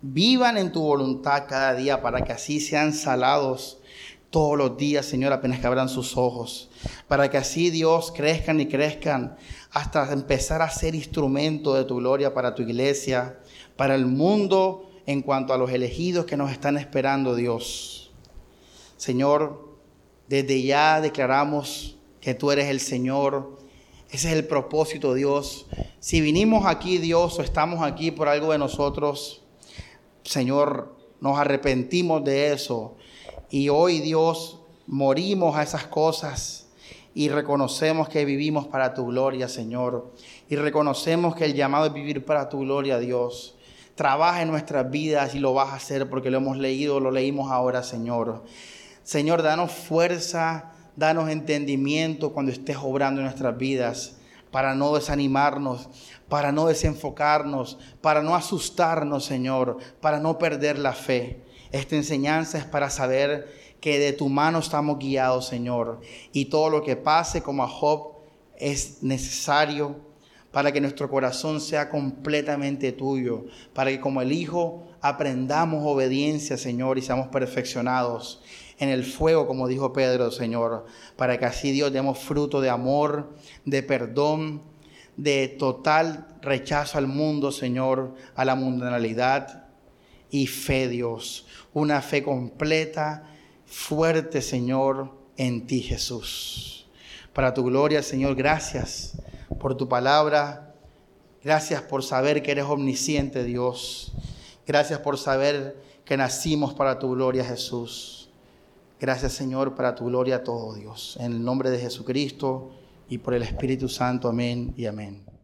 vivan en tu voluntad cada día, para que así sean salados todos los días, Señor, apenas que abran sus ojos, para que así Dios crezcan y crezcan hasta empezar a ser instrumento de tu gloria para tu iglesia, para el mundo en cuanto a los elegidos que nos están esperando, Dios. Señor, desde ya declaramos que tú eres el Señor. Ese es el propósito, Dios. Si vinimos aquí, Dios, o estamos aquí por algo de nosotros, Señor, nos arrepentimos de eso y hoy, Dios, morimos a esas cosas y reconocemos que vivimos para tu gloria, Señor. Y reconocemos que el llamado es vivir para tu gloria, Dios. trabaja en nuestras vidas y lo vas a hacer porque lo hemos leído, lo leímos ahora, Señor. Señor, danos fuerza, danos entendimiento cuando estés obrando en nuestras vidas para no desanimarnos, para no desenfocarnos, para no asustarnos, Señor, para no perder la fe. Esta enseñanza es para saber que de tu mano estamos guiados, Señor, y todo lo que pase como a Job es necesario para que nuestro corazón sea completamente tuyo, para que como el Hijo aprendamos obediencia, Señor, y seamos perfeccionados en el fuego, como dijo Pedro, Señor, para que así Dios demos fruto de amor, de perdón, de total rechazo al mundo, Señor, a la mundanalidad y fe, Dios, una fe completa, fuerte, Señor, en ti, Jesús. Para tu gloria, Señor, gracias por tu palabra. Gracias por saber que eres omnisciente, Dios. Gracias por saber que nacimos para tu gloria, Jesús. Gracias, Señor, para tu gloria todo, Dios. En el nombre de Jesucristo y por el Espíritu Santo. Amén y amén.